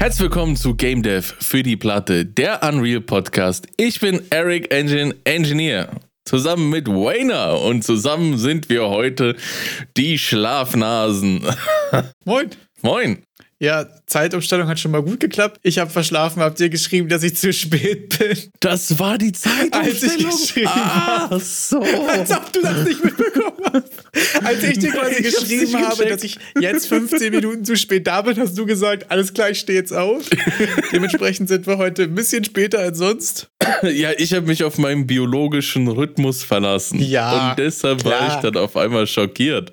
Herzlich willkommen zu Game Dev für die Platte, der Unreal Podcast. Ich bin Eric Engine Engineer. Zusammen mit Wayner und zusammen sind wir heute die Schlafnasen. Moin. Moin. Ja, Zeitumstellung hat schon mal gut geklappt. Ich habe verschlafen, habt ihr geschrieben, dass ich zu spät bin. Das war die Zeitumstellung. Als ich geschrieben ah, habe. so. Als ob du das nicht mitbekommen hast. Als ich dir quasi Ich geschrieben habe, dass ich jetzt 15 Minuten zu spät da bin, hast du gesagt, alles klar, ich stehe jetzt auf. Dementsprechend sind wir heute ein bisschen später als sonst. Ja, ich habe mich auf meinen biologischen Rhythmus verlassen. Ja, Und deshalb war klar. ich dann auf einmal schockiert.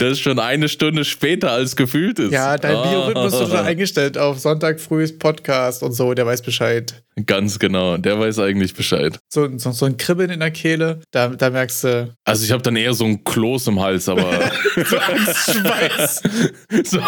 Das ist schon eine Stunde später als gefühlt ist. Ja, dein Ah. Biorhythmus ist schon eingestellt auf Sonntag frühes Podcast und so, der weiß Bescheid. Ganz genau, der weiß eigentlich Bescheid. So, so, so ein Kribbeln in der Kehle, da, da merkst du, Also ich habe dann eher so ein Kloß im Hals, aber so Angstschweiß. so,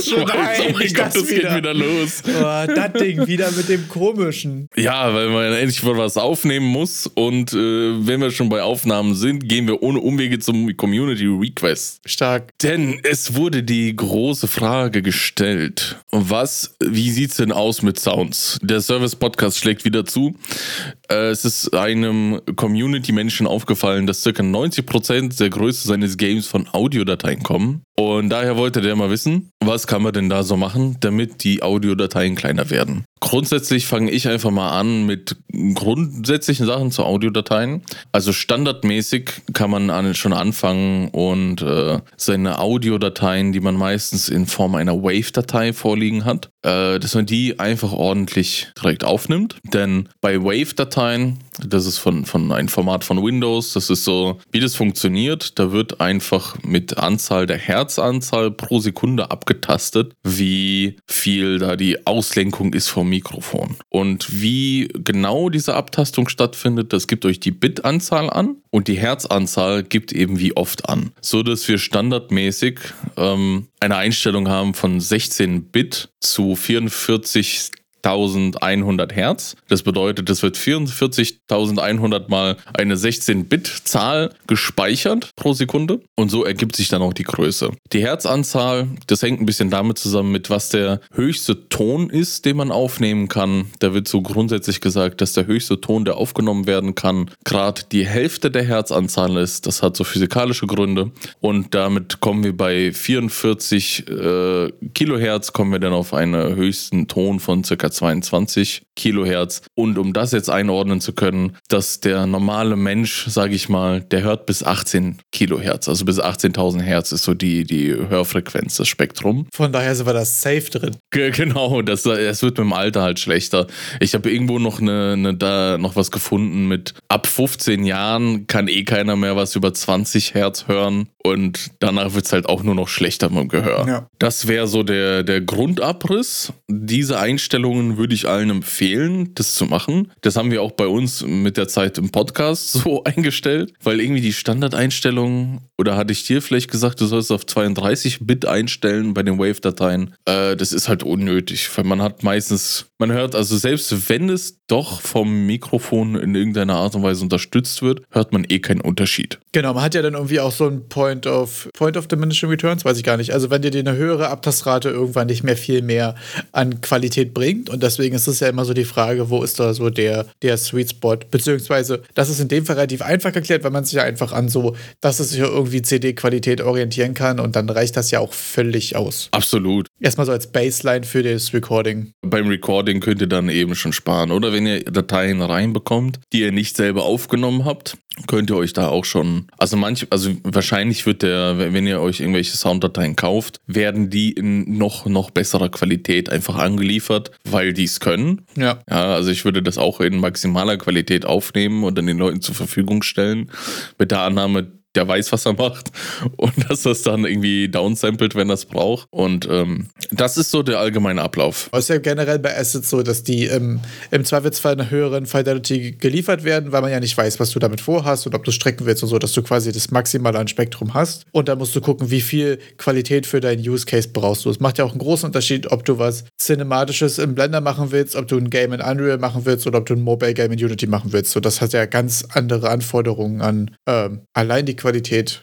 so Nein, oh mein Gott, das das geht wieder. wieder los. Oh, das Ding wieder mit dem komischen. Ja, weil man endlich mal was aufnehmen muss und äh, wenn wir schon bei Aufnahmen sind, gehen wir ohne Umwege zum Community Request. Stark. Denn es wurde die große Frage gestellt, was, wie sieht's denn aus mit Sounds? Der Service Podcast schlägt wieder zu. Äh, Es ist einem Community-Menschen aufgefallen, dass circa 90% der Größe seines Games von Audiodateien kommen. Und daher wollte der mal wissen, was kann man denn da so machen, damit die Audiodateien kleiner werden. Grundsätzlich fange ich einfach mal an mit grundsätzlichen Sachen zu Audiodateien. Also standardmäßig kann man an, schon anfangen und äh, seine Audiodateien, die man meistens in Form einer Wave-Datei vorliegen hat, äh, dass man die einfach ordentlich direkt aufnimmt. Denn bei Wave-Dateien, das ist von, von ein Format von Windows, das ist so, wie das funktioniert, da wird einfach mit Anzahl der Herzanzahl pro Sekunde abgetastet, wie viel da die Auslenkung ist vom Mikrofon. Und wie genau diese Abtastung stattfindet, das gibt euch die Bitanzahl an und die Herzanzahl gibt eben wie oft an. So dass wir standardmäßig ähm, eine Einstellung haben von 16 Bit zu 44 1100 Hertz. Das bedeutet, es wird 44.100 mal eine 16-Bit-Zahl gespeichert pro Sekunde und so ergibt sich dann auch die Größe. Die Herzanzahl, das hängt ein bisschen damit zusammen, mit was der höchste Ton ist, den man aufnehmen kann. Da wird so grundsätzlich gesagt, dass der höchste Ton, der aufgenommen werden kann, gerade die Hälfte der Herzanzahl ist. Das hat so physikalische Gründe und damit kommen wir bei 44 äh, Kilohertz, kommen wir dann auf einen höchsten Ton von ca. 22 Kilohertz. Und um das jetzt einordnen zu können, dass der normale Mensch, sage ich mal, der hört bis 18 Kilohertz, also bis 18.000 Hertz ist so die, die Hörfrequenz, das Spektrum. Von daher sind wir da safe drin. Ge- Genau, das, es wird mit dem Alter halt schlechter. Ich habe irgendwo noch eine, eine, da noch was gefunden mit ab 15 Jahren kann eh keiner mehr was über 20 Hertz hören und danach wird es halt auch nur noch schlechter mit dem Gehör. Ja. Das wäre so der, der Grundabriss. Diese Einstellungen würde ich allen empfehlen, das zu machen. Das haben wir auch bei uns mit der Zeit im Podcast so eingestellt, weil irgendwie die Standardeinstellungen, oder hatte ich dir vielleicht gesagt, du sollst auf 32 Bit einstellen bei den Wave-Dateien. Äh, das ist halt unnötig, weil man hat meistens, man hört, also selbst wenn es doch vom Mikrofon in irgendeiner Art und Weise unterstützt wird, hört man eh keinen Unterschied. Genau, man hat ja dann irgendwie auch so ein Point of Point of Diminishing Returns, weiß ich gar nicht. Also wenn dir die eine höhere Abtastrate irgendwann nicht mehr viel mehr an Qualität bringt und deswegen ist es ja immer so die Frage, wo ist da so der, der Sweet Spot? Beziehungsweise, das ist in dem Fall relativ einfach erklärt, weil man sich ja einfach an so, dass es sich ja irgendwie CD-Qualität orientieren kann und dann reicht das ja auch völlig aus. Absolut. Erstmal so als Baseline für das Recording. Beim Recording könnt ihr dann eben schon sparen. Oder wenn ihr Dateien reinbekommt, die ihr nicht selber aufgenommen habt, könnt ihr euch da auch schon, also manch, also wahrscheinlich wird der, wenn ihr euch irgendwelche Sounddateien kauft, werden die in noch, noch besserer Qualität einfach angeliefert, weil die es können. Ja. Ja, also ich würde das auch in maximaler Qualität aufnehmen und dann den Leuten zur Verfügung stellen, mit der Annahme, der weiß, was er macht und dass das dann irgendwie downsampelt, wenn das braucht. Und ähm, das ist so der allgemeine Ablauf. Es ist ja generell bei Assets so, dass die im, im Zweifelsfall einer höheren Fidelity geliefert werden, weil man ja nicht weiß, was du damit vorhast und ob du strecken willst und so, dass du quasi das Maximale an Spektrum hast. Und dann musst du gucken, wie viel Qualität für deinen Use Case brauchst du. Es macht ja auch einen großen Unterschied, ob du was Cinematisches im Blender machen willst, ob du ein Game in Unreal machen willst oder ob du ein Mobile Game in Unity machen willst. So, das hat ja ganz andere Anforderungen an ähm, allein die Qualität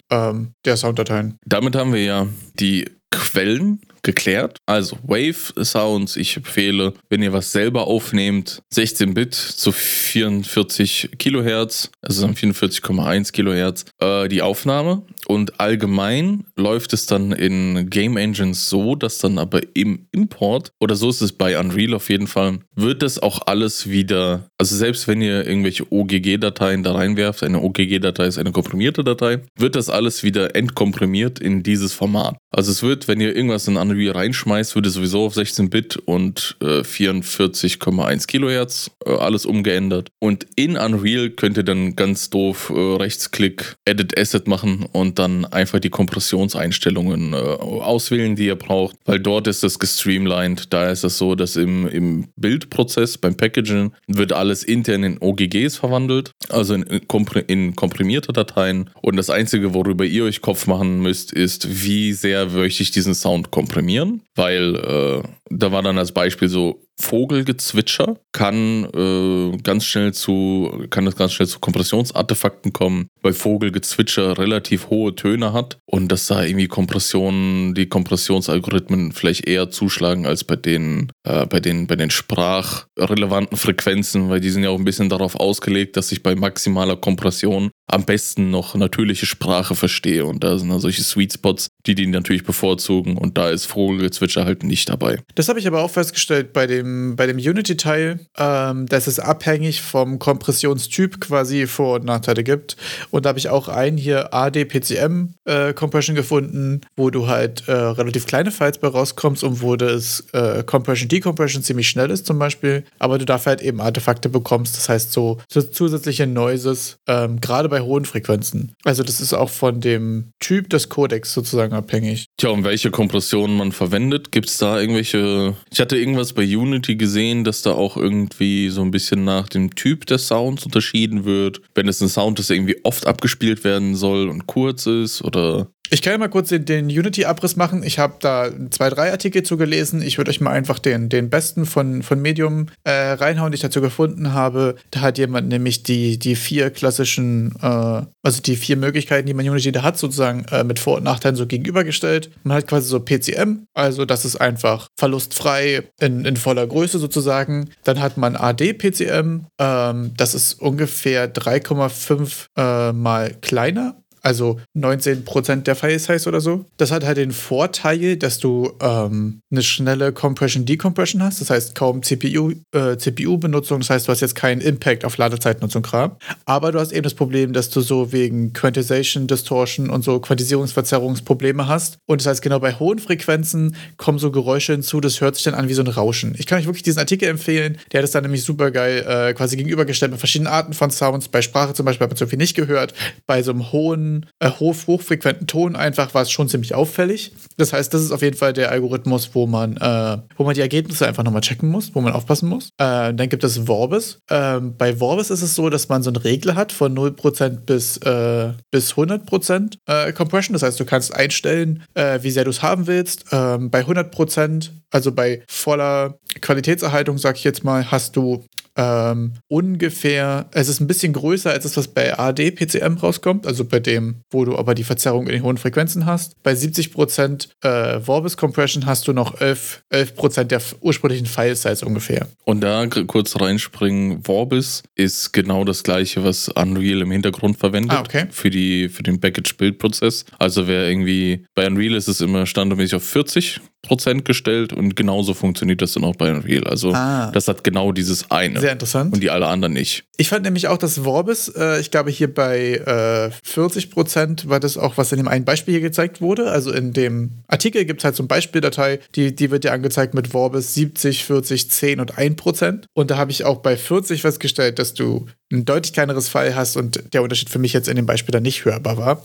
ähm, der Sounddateien. Damit haben wir ja die Quellen geklärt. Also Wave Sounds, ich empfehle, wenn ihr was selber aufnehmt, 16 Bit zu 44 Kilohertz, also 44,1 Kilohertz, äh, die Aufnahme. Und allgemein läuft es dann in Game Engines so, dass dann aber im Import, oder so ist es bei Unreal auf jeden Fall, wird das auch alles wieder, also selbst wenn ihr irgendwelche OGG-Dateien da reinwerft, eine OGG-Datei ist eine komprimierte Datei, wird das alles wieder entkomprimiert in dieses Format. Also es wird, wenn ihr irgendwas in Unreal reinschmeißt, wird es sowieso auf 16-Bit und äh, 44,1 Kilohertz äh, alles umgeändert. Und in Unreal könnt ihr dann ganz doof äh, Rechtsklick Edit Asset machen und dann einfach die Kompressionseinstellungen äh, auswählen, die ihr braucht, weil dort ist das gestreamlined. Da ist es so, dass im, im Bildprozess beim Packaging wird alles intern in OGGs verwandelt, also in, in komprimierte Dateien. Und das Einzige, worüber ihr euch Kopf machen müsst, ist, wie sehr möchte ich diesen Sound komprimieren, weil äh, da war dann als Beispiel so Vogelgezwitscher kann äh, ganz schnell zu kann es ganz schnell zu Kompressionsartefakten kommen, weil Vogelgezwitscher relativ hohe Töne hat und dass da irgendwie Kompressionen, die Kompressionsalgorithmen vielleicht eher zuschlagen als bei den äh, bei den bei den sprachrelevanten Frequenzen, weil die sind ja auch ein bisschen darauf ausgelegt, dass ich bei maximaler Kompression am besten noch natürliche Sprache verstehe und da sind dann solche Sweet Spots, die die natürlich bevorzugen und da ist Vogelgezwitscher halt nicht dabei. Das habe ich aber auch festgestellt bei dem, bei dem Unity-Teil, ähm, dass es abhängig vom Kompressionstyp quasi Vor- und Nachteile gibt. Und da habe ich auch einen hier ADPCM äh, gefunden, wo du halt äh, relativ kleine Files bei rauskommst und wo das äh, Compression Decompression ziemlich schnell ist zum Beispiel, aber du dafür halt eben Artefakte bekommst, das heißt so, so zusätzliche Noises, ähm, gerade bei hohen Frequenzen. Also das ist auch von dem Typ des Codecs sozusagen abhängig. Tja, und welche Kompressionen man verwendet, gibt es da irgendwelche ich hatte irgendwas bei Unity gesehen, dass da auch irgendwie so ein bisschen nach dem Typ des Sounds unterschieden wird. Wenn es ein Sound ist, der irgendwie oft abgespielt werden soll und kurz ist oder ich kann ja mal kurz den, den Unity-Abriss machen. Ich habe da zwei, drei Artikel zu gelesen. Ich würde euch mal einfach den, den besten von, von Medium äh, reinhauen, die ich dazu gefunden habe. Da hat jemand nämlich die, die vier klassischen, äh, also die vier Möglichkeiten, die man Unity da hat, sozusagen äh, mit Vor- und Nachteilen so gegenübergestellt. Man hat quasi so PCM, also das ist einfach verlustfrei in, in voller Größe sozusagen. Dann hat man AD-PCM, ähm, das ist ungefähr 3,5 äh, mal kleiner also 19% der File-Size oder so. Das hat halt den Vorteil, dass du ähm, eine schnelle Compression-Decompression hast, das heißt kaum CPU, äh, CPU-Benutzung, das heißt, du hast jetzt keinen Impact auf Ladezeitnutzung Kram. Aber du hast eben das Problem, dass du so wegen Quantization, Distortion und so Quantisierungsverzerrungsprobleme hast. Und das heißt, genau bei hohen Frequenzen kommen so Geräusche hinzu, das hört sich dann an wie so ein Rauschen. Ich kann euch wirklich diesen Artikel empfehlen, der hat es dann nämlich super geil äh, quasi gegenübergestellt mit verschiedenen Arten von Sounds. Bei Sprache zum Beispiel hat man so viel nicht gehört. Bei so einem hohen äh, hoch, hochfrequenten Ton einfach war es schon ziemlich auffällig. Das heißt, das ist auf jeden Fall der Algorithmus, wo man, äh, wo man die Ergebnisse einfach nochmal checken muss, wo man aufpassen muss. Äh, dann gibt es Vorbis. Ähm, bei Vorbis ist es so, dass man so einen Regler hat von 0% bis, äh, bis 100% äh, Compression. Das heißt, du kannst einstellen, äh, wie sehr du es haben willst. Ähm, bei 100%, also bei voller Qualitätserhaltung, sag ich jetzt mal, hast du ähm, ungefähr, es ist ein bisschen größer als das, was bei AD-PCM rauskommt, also bei dem, wo du aber die Verzerrung in den hohen Frequenzen hast. Bei 70% äh, Vorbis Compression hast du noch 11%, 11 der ursprünglichen File-Size ungefähr. Und da kurz reinspringen, Vorbis ist genau das gleiche, was Unreal im Hintergrund verwendet ah, okay. für, die, für den Package-Build-Prozess. Also wer irgendwie, bei Unreal ist es immer standardmäßig auf 40 Prozent gestellt und genauso funktioniert das dann auch bei Unreal. Also ah. das hat genau dieses eine. Sehr interessant. Und die alle anderen nicht. Ich fand nämlich auch, dass Vorbis, äh, ich glaube hier bei äh, 40 Prozent war das auch, was in dem einen Beispiel hier gezeigt wurde. Also in dem Artikel gibt es halt so eine Beispieldatei, die, die wird dir angezeigt mit Vorbis 70, 40, 10 und 1 Prozent. Und da habe ich auch bei 40 festgestellt, dass du ein deutlich kleineres Fall hast und der Unterschied für mich jetzt in dem Beispiel dann nicht hörbar war.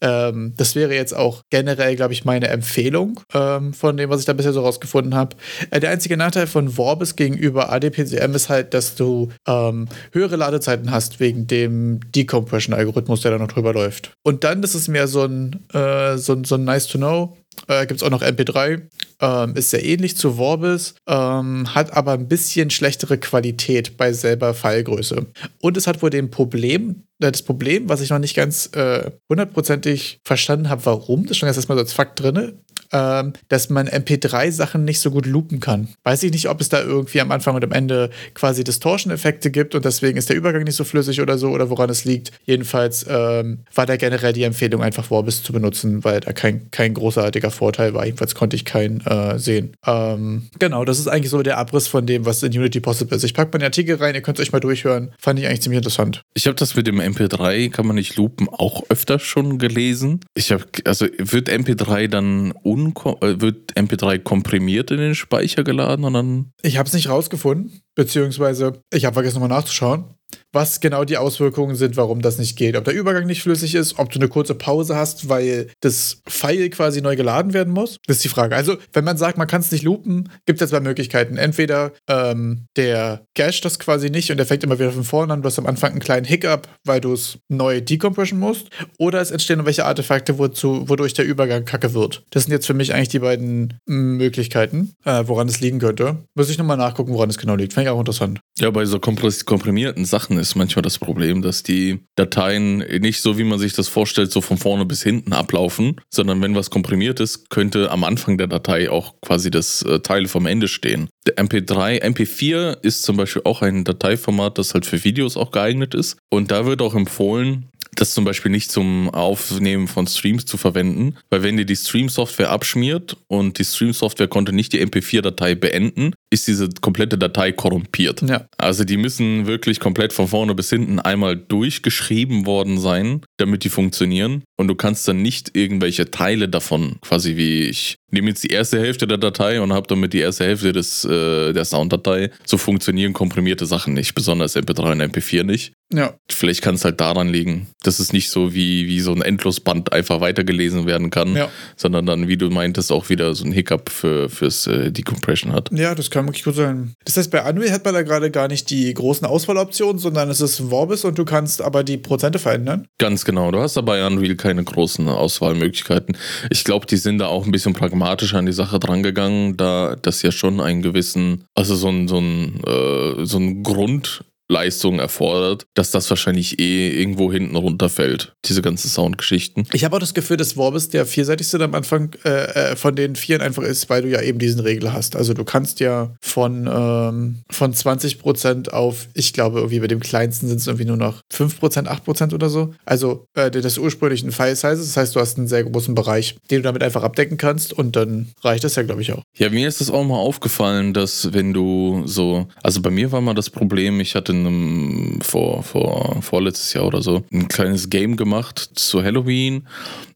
Ähm, das wäre jetzt auch generell, glaube ich, meine Empfehlung ähm, von dem, was ich da bisher so rausgefunden habe. Äh, der einzige Nachteil von Vorbis gegenüber ADPCM ist halt, dass du ähm, höhere Ladezeiten hast wegen dem Decompression-Algorithmus, der da noch drüber läuft. Und dann ist es mehr so ein, äh, so, so ein Nice to Know. Äh, Gibt es auch noch MP3. Ähm, ist sehr ähnlich zu Vorbis, ähm, hat aber ein bisschen schlechtere Qualität bei selber Fallgröße. Und es hat wohl den Problem, äh, das Problem, was ich noch nicht ganz äh, hundertprozentig verstanden habe, warum, das stand jetzt erstmal so als Fakt drin, ähm, dass man MP3-Sachen nicht so gut loopen kann. Weiß ich nicht, ob es da irgendwie am Anfang und am Ende quasi Distortion-Effekte gibt und deswegen ist der Übergang nicht so flüssig oder so oder woran es liegt. Jedenfalls ähm, war da generell die Empfehlung, einfach Vorbis zu benutzen, weil da kein, kein großartiger Vorteil war. Jedenfalls konnte ich keinen äh, sehen. Ähm, genau, das ist eigentlich so der Abriss von dem, was in Unity possible ist. Ich packe meine Artikel rein, ihr könnt es euch mal durchhören. Fand ich eigentlich ziemlich interessant. Ich habe das mit dem MP3, kann man nicht loopen, auch öfter schon gelesen. Ich habe, also wird MP3 dann unko äh, wird MP3 komprimiert in den Speicher geladen und dann. Ich habe es nicht rausgefunden, beziehungsweise ich habe vergessen nochmal nachzuschauen was genau die Auswirkungen sind, warum das nicht geht. Ob der Übergang nicht flüssig ist, ob du eine kurze Pause hast, weil das File quasi neu geladen werden muss, das ist die Frage. Also, wenn man sagt, man kann es nicht loopen, gibt es ja zwei Möglichkeiten. Entweder ähm, der cache das quasi nicht und der fängt immer wieder von vorne an, du hast am Anfang einen kleinen Hiccup, weil du es neu decompressen musst, oder es entstehen irgendwelche Artefakte, wozu, wodurch der Übergang kacke wird. Das sind jetzt für mich eigentlich die beiden Möglichkeiten, äh, woran es liegen könnte. Muss ich nochmal nachgucken, woran es genau liegt. Fände ich auch interessant. Ja, bei so komprimierten Sachen ist manchmal das Problem, dass die Dateien nicht so, wie man sich das vorstellt, so von vorne bis hinten ablaufen, sondern wenn was komprimiert ist, könnte am Anfang der Datei auch quasi das äh, Teil vom Ende stehen. Der MP3, MP4 ist zum Beispiel auch ein Dateiformat, das halt für Videos auch geeignet ist. Und da wird auch empfohlen, das zum Beispiel nicht zum Aufnehmen von Streams zu verwenden, weil wenn dir die Stream-Software abschmiert und die Stream-Software konnte nicht die MP4-Datei beenden, ist diese komplette Datei korrumpiert. Ja. Also die müssen wirklich komplett von vorne bis hinten einmal durchgeschrieben worden sein, damit die funktionieren. Und du kannst dann nicht irgendwelche Teile davon, quasi wie ich nehme jetzt die erste Hälfte der Datei und habe damit die erste Hälfte des, äh, der Sounddatei. So funktionieren komprimierte Sachen nicht, besonders MP3 und MP4 nicht. Ja. Vielleicht kann es halt daran liegen, dass es nicht so wie, wie so ein Endlosband einfach weitergelesen werden kann, ja. sondern dann, wie du meintest, auch wieder so ein Hiccup für, fürs äh, Decompression hat. Ja, das kann wirklich gut sein. Das heißt, bei Unreal hat man da gerade gar nicht die großen Auswahloptionen, sondern es ist Vorbis und du kannst aber die Prozente verändern. Ganz genau. Du hast aber bei Unreal keine großen Auswahlmöglichkeiten. Ich glaube, die sind da auch ein bisschen pragmatisch an die Sache drangegangen, da das ja schon einen gewissen, also so ein, so ein, äh, so ein Grund Leistung erfordert, dass das wahrscheinlich eh irgendwo hinten runterfällt, diese ganzen Soundgeschichten. Ich habe auch das Gefühl, dass Vorbis der vierseitigste am Anfang äh, äh, von den Vieren einfach ist, weil du ja eben diesen Regler hast. Also du kannst ja von, ähm, von 20% auf, ich glaube, irgendwie bei dem kleinsten sind es irgendwie nur noch 5%, 8% oder so. Also äh, des ursprünglichen File-Sizes. Das heißt, du hast einen sehr großen Bereich, den du damit einfach abdecken kannst und dann reicht das ja, glaube ich, auch. Ja, mir ist das auch mal aufgefallen, dass wenn du so, also bei mir war mal das Problem, ich hatte einem, vor, vor, vorletztes Jahr oder so, ein kleines Game gemacht zu Halloween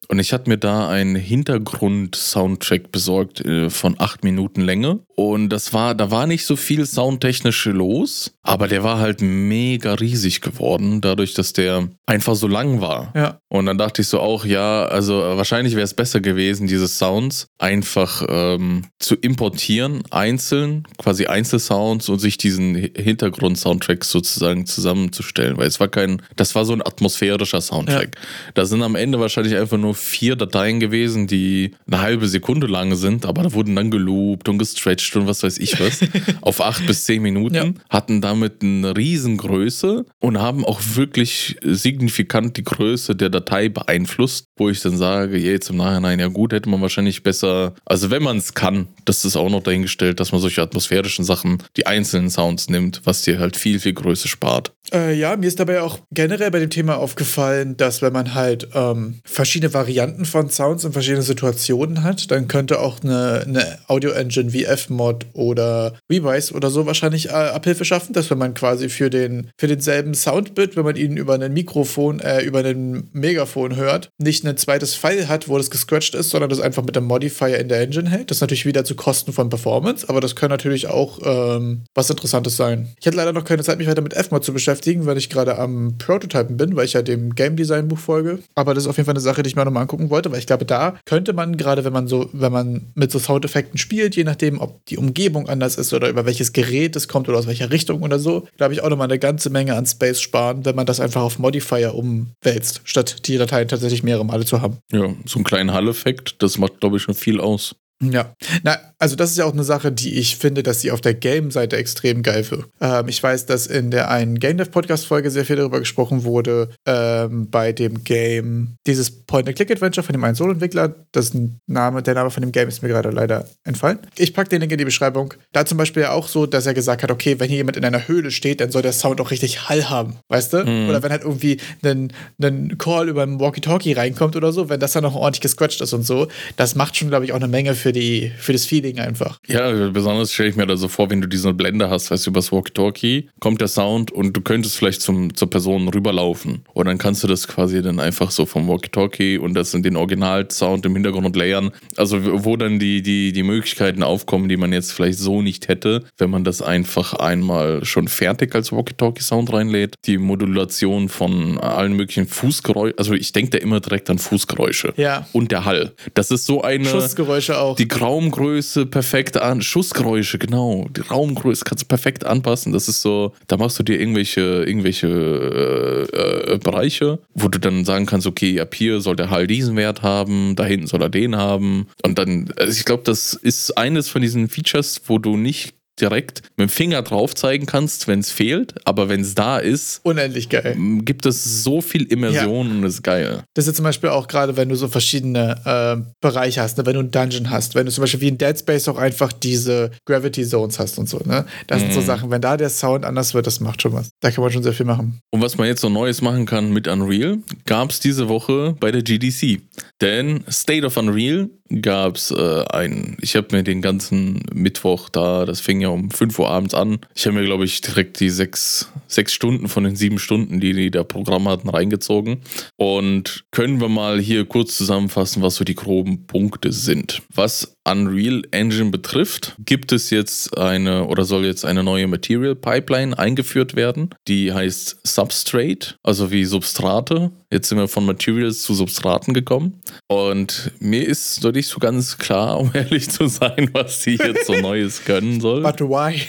und ich hatte mir da einen Hintergrund-Soundtrack besorgt äh, von acht Minuten Länge. Und das war, da war nicht so viel soundtechnisch los, aber der war halt mega riesig geworden, dadurch, dass der einfach so lang war. Ja. Und dann dachte ich so auch, ja, also wahrscheinlich wäre es besser gewesen, diese Sounds einfach ähm, zu importieren, einzeln, quasi Einzelsounds und sich diesen Hintergrund-Soundtrack sozusagen zusammenzustellen. Weil es war kein, das war so ein atmosphärischer Soundtrack. Ja. Da sind am Ende wahrscheinlich einfach nur vier Dateien gewesen, die eine halbe Sekunde lang sind, aber da wurden dann geloopt und gestretched und was weiß ich was. auf acht bis zehn Minuten, ja. hatten damit eine Riesengröße und haben auch wirklich signifikant die Größe der Datei beeinflusst, wo ich dann sage, jetzt im Nachhinein, ja gut, hätte man wahrscheinlich besser, also wenn man es kann, das ist auch noch dahingestellt, dass man solche atmosphärischen Sachen, die einzelnen Sounds nimmt, was dir halt viel, viel Größe spart. Äh, ja, mir ist dabei auch generell bei dem Thema aufgefallen, dass wenn man halt ähm, verschiedene Varianten von Sounds in verschiedenen Situationen hat, dann könnte auch eine, eine Audio-Engine wie Fmod oder Revice oder so wahrscheinlich äh, Abhilfe schaffen, dass wenn man quasi für, den, für denselben Soundbit, wenn man ihn über ein Mikrofon, äh, über ein Megafon hört, nicht ein zweites File hat, wo das gescratcht ist, sondern das einfach mit einem Modifier in der Engine hält. Das ist natürlich wieder zu Kosten von Performance, aber das kann natürlich auch ähm, was Interessantes sein. Ich hatte leider noch keine Zeit, mich weiter mit Fmod zu beschäftigen weil ich gerade am Prototypen bin, weil ich ja dem Game Design Buch folge. Aber das ist auf jeden Fall eine Sache, die ich mir nochmal angucken wollte, weil ich glaube, da könnte man gerade, wenn man so, wenn man mit so Soundeffekten spielt, je nachdem, ob die Umgebung anders ist oder über welches Gerät es kommt oder aus welcher Richtung oder so, glaube ich auch nochmal eine ganze Menge an Space sparen, wenn man das einfach auf Modifier umwälzt, statt die Dateien tatsächlich mehrere Male zu haben. Ja, so einen kleinen Hall-Effekt, das macht, glaube ich, schon viel aus. Ja, na, also das ist ja auch eine Sache, die ich finde, dass sie auf der Game-Seite extrem geil wird. Ähm, ich weiß, dass in der einen Game Dev Podcast-Folge sehr viel darüber gesprochen wurde, ähm, bei dem Game, dieses Point-and-Click-Adventure von dem einen Solo-Entwickler, das Name, der Name von dem Game ist mir gerade leider entfallen. Ich packe den Link in die Beschreibung. Da zum Beispiel ja auch so, dass er gesagt hat, okay, wenn hier jemand in einer Höhle steht, dann soll der Sound auch richtig Hall haben, weißt du? Mhm. Oder wenn halt irgendwie ein, ein Call über ein Walkie-Talkie reinkommt oder so, wenn das dann noch ordentlich gescratcht ist und so, das macht schon, glaube ich, auch eine Menge für, die, für das Feeling einfach. Ja, besonders stelle ich mir da so vor, wenn du diese Blende hast, weißt du, übers Walkie-Talkie kommt der Sound und du könntest vielleicht zum, zur Person rüberlaufen. Und dann kannst du das quasi dann einfach so vom Walkie-Talkie und das in den Original-Sound im Hintergrund layern. Also wo dann die, die, die Möglichkeiten aufkommen, die man jetzt vielleicht so nicht hätte, wenn man das einfach einmal schon fertig als Walkie-Talkie-Sound reinlädt. Die Modulation von allen möglichen Fußgeräuschen, also ich denke da immer direkt an Fußgeräusche. Ja. Und der Hall. Das ist so eine. Schussgeräusche auch. Die Raumgröße perfekt an. Schussgeräusche, genau. Die Raumgröße kannst du perfekt anpassen. Das ist so, da machst du dir irgendwelche, irgendwelche äh, äh, Bereiche, wo du dann sagen kannst, okay, ab hier soll der Hall diesen Wert haben, da hinten soll er den haben. Und dann, also ich glaube, das ist eines von diesen Features, wo du nicht direkt mit dem Finger drauf zeigen kannst, wenn es fehlt, aber wenn es da ist, unendlich geil. Gibt es so viel Immersion ja. und ist geil. Das ist ja zum Beispiel auch gerade, wenn du so verschiedene äh, Bereiche hast, ne? wenn du einen Dungeon hast, wenn du zum Beispiel wie in Dead Space auch einfach diese Gravity Zones hast und so, ne? Das mhm. sind so mhm. Sachen, wenn da der Sound anders wird, das macht schon was. Da kann man schon sehr viel machen. Und was man jetzt so Neues machen kann mit Unreal, gab es diese Woche bei der GDC. Denn State of Unreal gab es äh, ein, ich habe mir den ganzen Mittwoch da, das fing ja um 5 Uhr abends an. Ich habe mir, glaube ich, direkt die sechs, sechs Stunden von den sieben Stunden, die die da Programm hatten, reingezogen. Und können wir mal hier kurz zusammenfassen, was so die groben Punkte sind. Was Unreal Engine betrifft, gibt es jetzt eine oder soll jetzt eine neue Material Pipeline eingeführt werden. Die heißt Substrate, also wie Substrate. Jetzt sind wir von Materials zu Substraten gekommen. Und mir ist noch nicht so ganz klar, um ehrlich zu sein, was die jetzt so Neues können soll. But why?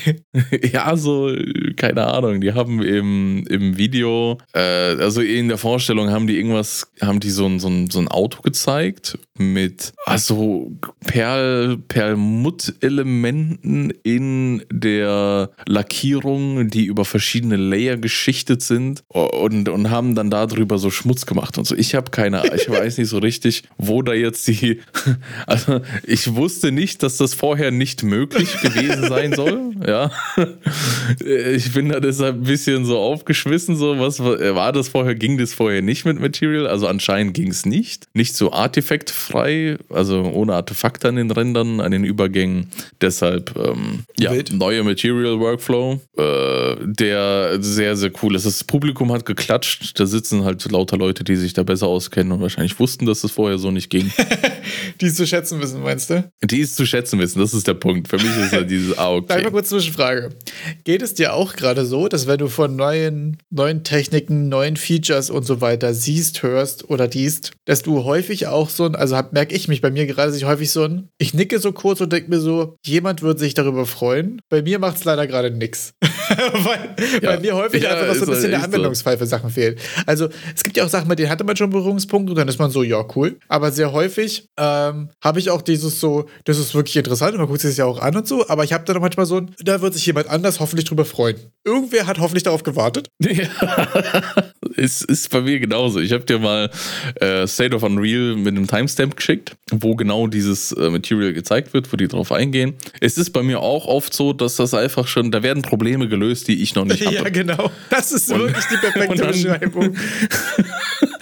ja, so, keine Ahnung. Die haben im, im Video, äh, also in der Vorstellung haben die irgendwas, haben die so ein, so ein, so ein Auto gezeigt mit, also Perl, Perlmutt-Elementen in der Lackierung, die über verschiedene Layer geschichtet sind und, und haben dann darüber so Schmutz gemacht und so. Ich habe keine, ich weiß nicht so richtig, wo da jetzt die, also ich wusste nicht, dass das vorher nicht möglich gewesen sein soll, ja. Ich bin da deshalb ein bisschen so aufgeschmissen, so, was war das vorher, ging das vorher nicht mit Material, also anscheinend ging es nicht. Nicht so artefaktfrei, also ohne Artefakte an den Rändern, an den Übergängen. Deshalb, ähm, ja, neue Material Workflow, äh, der sehr, sehr cool ist. Das Publikum hat geklatscht, da sitzen halt lauter Leute, die sich da besser auskennen und wahrscheinlich wussten, dass es vorher so nicht ging. die es zu schätzen wissen, meinst du? Die es zu schätzen wissen, das ist der Punkt. Für mich ist ja dieses, ah, okay. Mal kurz Zwischenfrage. Geht es dir auch gerade so, dass wenn du von neuen, neuen Techniken, neuen Features und so weiter siehst, hörst oder diest, dass du häufig auch so ein, also merke ich mich bei mir gerade, dass ich häufig so ein, ich nicke so kurz und denke mir so, jemand wird sich darüber freuen. Bei mir macht es leider gerade nichts. weil, ja. weil mir häufig ja, einfach so ein bisschen der Anwendungsfall für Sachen fehlt. Also es gibt ja auch Sachen, mit denen hatte man schon Berührungspunkte und dann ist man so, ja, cool. Aber sehr häufig ähm, habe ich auch dieses so, das ist wirklich interessant, man guckt sich das ja auch an und so, aber ich habe dann auch manchmal so, da wird sich jemand anders hoffentlich drüber freuen. Irgendwer hat hoffentlich darauf gewartet. Ja, es ist bei mir genauso. Ich habe dir mal äh, State of Unreal mit einem Timestamp geschickt, wo genau dieses äh, Material gezeigt wird, wo die drauf eingehen. Es ist bei mir auch oft so, dass das einfach schon, da werden Probleme gelöst, die ich noch nicht habe. Ja, genau. Das ist und, wirklich die perfekte dann, Beschreibung.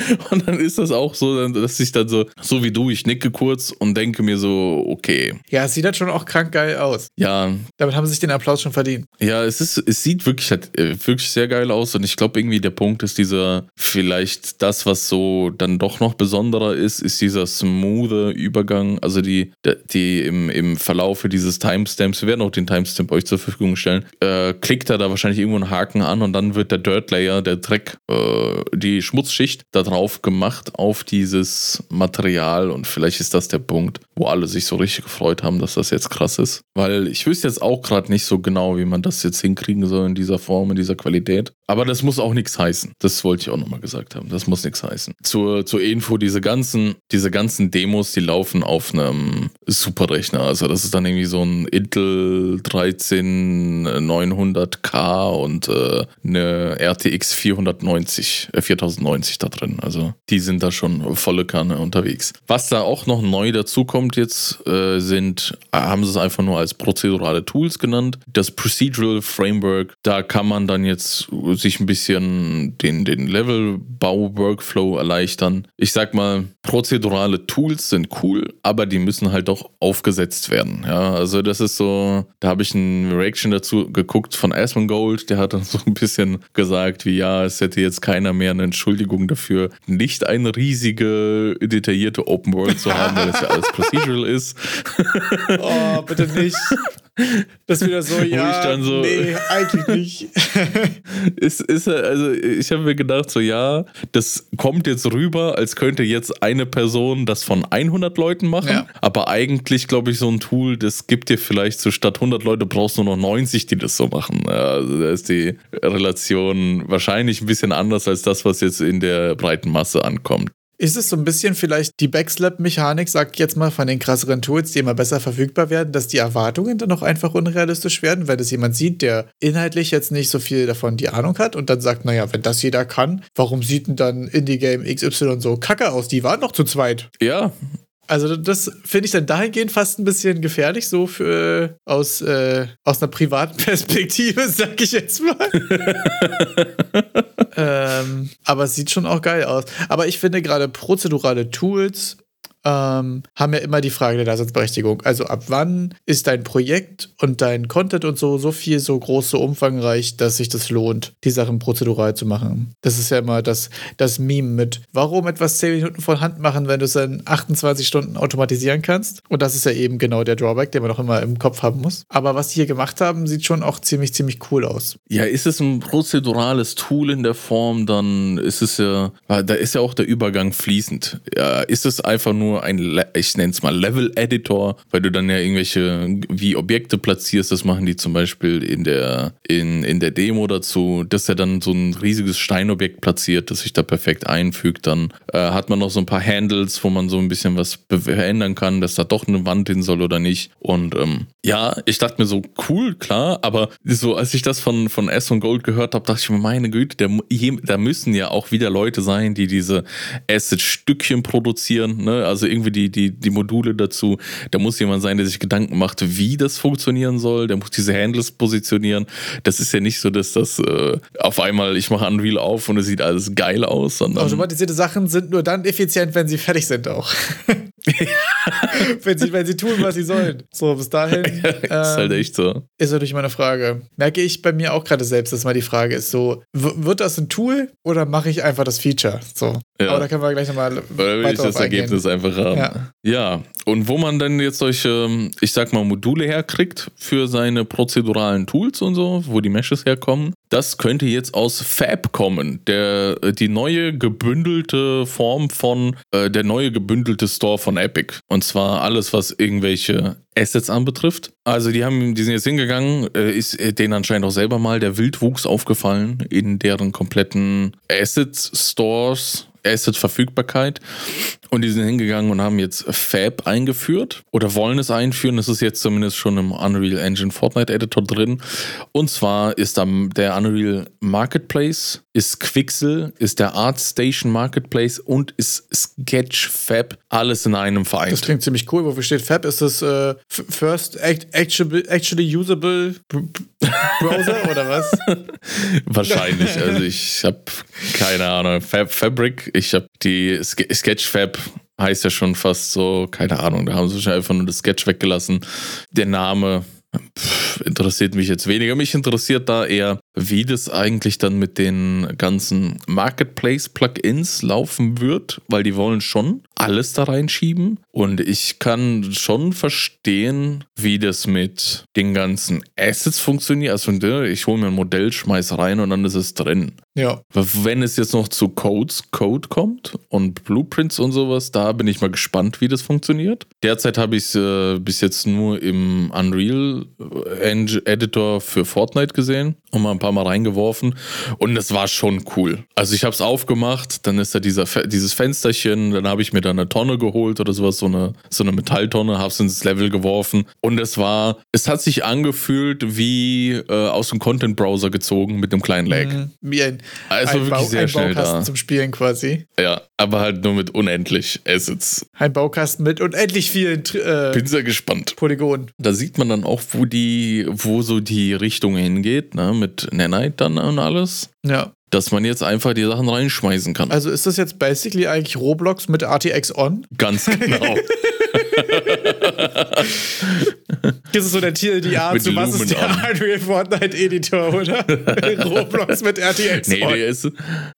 und dann ist das auch so, dass ich dann so, so wie du, ich nicke kurz und denke mir so, okay. Ja, es sieht halt schon auch krank geil aus. Ja. Damit haben sie sich den Applaus schon verdient. Ja, es ist, es sieht wirklich, halt, äh, wirklich sehr geil aus und ich glaube irgendwie der Punkt ist dieser, vielleicht das, was so dann doch noch besonderer ist, ist dieser smoothe Übergang, also die, die im, im Verlaufe dieses Timestamps, wir werden auch den Timestamp euch zur Verfügung stellen, äh, klickt er da wahrscheinlich irgendwo einen Haken an und dann wird der Dirt Layer, der Dreck, äh, die Schmutzschicht da drauf gemacht auf dieses Material und vielleicht ist das der Punkt, wo alle sich so richtig gefreut haben, dass das jetzt krass ist. Weil ich wüsste jetzt auch gerade nicht so genau, wie man das jetzt hinkriegen soll in dieser Form, in dieser Qualität. Aber das muss auch nichts heißen. Das wollte ich auch nochmal gesagt haben. Das muss nichts heißen. Zur, zur Info, diese ganzen, diese ganzen Demos, die laufen auf einem Superrechner. Also das ist dann irgendwie so ein Intel 13900K und äh, eine RTX 490, äh, 4090 da drin. Also die sind da schon volle Kanne unterwegs. Was da auch noch neu dazu kommt jetzt, äh, sind, haben sie es einfach nur als prozedurale Tools genannt. Das Procedural Framework, da kann man dann jetzt sich ein bisschen den, den Levelbau-Workflow erleichtern. Ich sag mal, prozedurale Tools sind cool, aber die müssen halt auch aufgesetzt werden. Ja, also das ist so, da habe ich ein Reaction dazu geguckt von Asmongold, der hat dann so ein bisschen gesagt, wie ja, es hätte jetzt keiner mehr eine Entschuldigung dafür, nicht eine riesige, detaillierte Open World zu haben, weil es ja alles procedural ist. Oh, bitte nicht. Das wieder so, ja, so, nee, eigentlich nicht. ist, ist, also ich habe mir gedacht, so ja, das kommt jetzt rüber, als könnte jetzt eine Person das von 100 Leuten machen, Ja. aber eigentlich glaube ich so ein Tool, das gibt dir vielleicht so statt 100 Leute brauchst du nur noch 90, die das so machen. Also da ist die Relation wahrscheinlich ein bisschen anders als das, was jetzt in der breiten Masse ankommt. Ist es so ein bisschen vielleicht die Backslap-Mechanik, sag ich jetzt mal, von den krasseren Tools, die immer besser verfügbar werden, dass die Erwartungen dann auch einfach unrealistisch werden, wenn es jemand sieht, der inhaltlich jetzt nicht so viel davon die Ahnung hat und dann sagt, naja, wenn das jeder kann, warum sieht denn dann Indie-Game XY so kacke aus? Die waren noch zu zweit. Ja, Also das finde ich dann dahingehend fast ein bisschen gefährlich, so für aus, äh, aus einer privaten Perspektive, sag ich jetzt mal. ähm, aber es sieht schon auch geil aus. Aber ich finde gerade prozedurale Tools ähm, haben ja immer die Frage der Daseinsberechtigung. Also ab wann ist dein Projekt und dein Content und so so viel, so groß, so umfangreich, dass sich das lohnt, die Sachen prozedural zu machen. Das ist ja immer das, das Meme mit, warum etwas 10 Minuten von Hand machen, wenn du es in 28 Stunden automatisieren kannst. Und das ist ja eben genau der Drawback, den man auch immer im Kopf haben muss. Aber was die hier gemacht haben, sieht schon auch ziemlich, ziemlich cool aus. Ja, ist es ein prozedurales Tool in der Form, dann ist es ja, da ist ja auch der Übergang fließend. Ja, ist es einfach nur ein, Le- ich nenne es mal Level-Editor, weil du dann ja irgendwelche, wie Objekte platzierst, das machen die zum Beispiel in der, in, in der Demo dazu, dass er dann so ein riesiges Steinobjekt platziert, das sich da perfekt einfügt. Dann äh, hat man noch so ein paar Handles, wo man so ein bisschen was verändern kann, dass da doch eine Wand hin soll oder nicht. Und ähm, ja, ich dachte mir so, cool, klar, aber so, als ich das von, von S und Gold gehört habe, dachte ich mir, meine Güte, der, je- da müssen ja auch wieder Leute sein, die diese Asset-Stückchen produzieren, ne? Also irgendwie die, die, die Module dazu. Da muss jemand sein, der sich Gedanken macht, wie das funktionieren soll. Der muss diese Handles positionieren. Das ist ja nicht so, dass das äh, auf einmal, ich mache Unreal auf und es sieht alles geil aus. Automatisierte Sachen sind nur dann effizient, wenn sie fertig sind auch. wenn, sie, wenn sie tun, was sie sollen. So, bis dahin ist halt ähm, echt so. ist natürlich meine Frage. Merke ich bei mir auch gerade selbst, dass mal die Frage ist so, wird das ein Tool oder mache ich einfach das Feature? So. Ja. Aber da können wir gleich nochmal Oder will ich das Ergebnis einfach haben? Ja. ja, und wo man dann jetzt solche, ich sag mal, Module herkriegt für seine prozeduralen Tools und so, wo die Meshes herkommen, das könnte jetzt aus Fab kommen. Der, äh, die neue gebündelte Form von, äh, der neue gebündelte Store von Epic. Und zwar alles, was irgendwelche Assets anbetrifft. Also die haben, die sind jetzt hingegangen, äh, ist äh, denen anscheinend auch selber mal der Wildwuchs aufgefallen in deren kompletten Asset-Stores, Asset-Verfügbarkeit. Und die sind hingegangen und haben jetzt Fab eingeführt oder wollen es einführen. Das ist jetzt zumindest schon im Unreal Engine Fortnite Editor drin. Und zwar ist da der Unreal Marketplace, ist Quixel, ist der ArtStation Marketplace und ist Sketch Fab. Alles in einem Das vereint. klingt ziemlich cool. Wofür steht Fab? Ist das äh, First act actually, actually Usable Browser oder was? Wahrscheinlich. Also ich habe keine Ahnung. Fab Fabric, ich habe die Ske Sketchfab heißt ja schon fast so, keine Ahnung, da haben sie schon einfach nur das Sketch weggelassen. Der Name pff, interessiert mich jetzt weniger. Mich interessiert da eher, wie das eigentlich dann mit den ganzen Marketplace-Plugins laufen wird, weil die wollen schon alles da reinschieben. Und ich kann schon verstehen, wie das mit den ganzen Assets funktioniert. Also ne, ich hole mir ein Modell, schmeiß rein und dann ist es drin. Ja. Wenn es jetzt noch zu Codes, Code kommt und Blueprints und sowas, da bin ich mal gespannt, wie das funktioniert. Derzeit habe ich es äh, bis jetzt nur im Unreal Editor für Fortnite gesehen und mal ein paar Mal reingeworfen. Und das war schon cool. Also ich habe es aufgemacht, dann ist da dieser, dieses Fensterchen, dann habe ich mir da eine Tonne geholt oder sowas, so eine, so eine Metalltonne, habe es ins Level geworfen. Und es war, es hat sich angefühlt wie äh, aus dem Content-Browser gezogen mit einem kleinen Lag. Mhm, wie ein, also ein, wirklich sehr ein schnell Baukasten da. zum Spielen quasi. Ja, aber halt nur mit unendlich Assets. Ein Baukasten mit unendlich vielen äh, Bin sehr gespannt. Polygonen. Da sieht man dann auch, wo die, wo so die Richtung hingeht, ne? Mit Nanite dann und alles. Ja dass man jetzt einfach die Sachen reinschmeißen kann. Also ist das jetzt basically eigentlich Roblox mit RTX On? Ganz genau. Das ist so der TLDR zu was ist der Unreal Fortnite Editor, oder? Roblox mit RTX. Nee, der ist.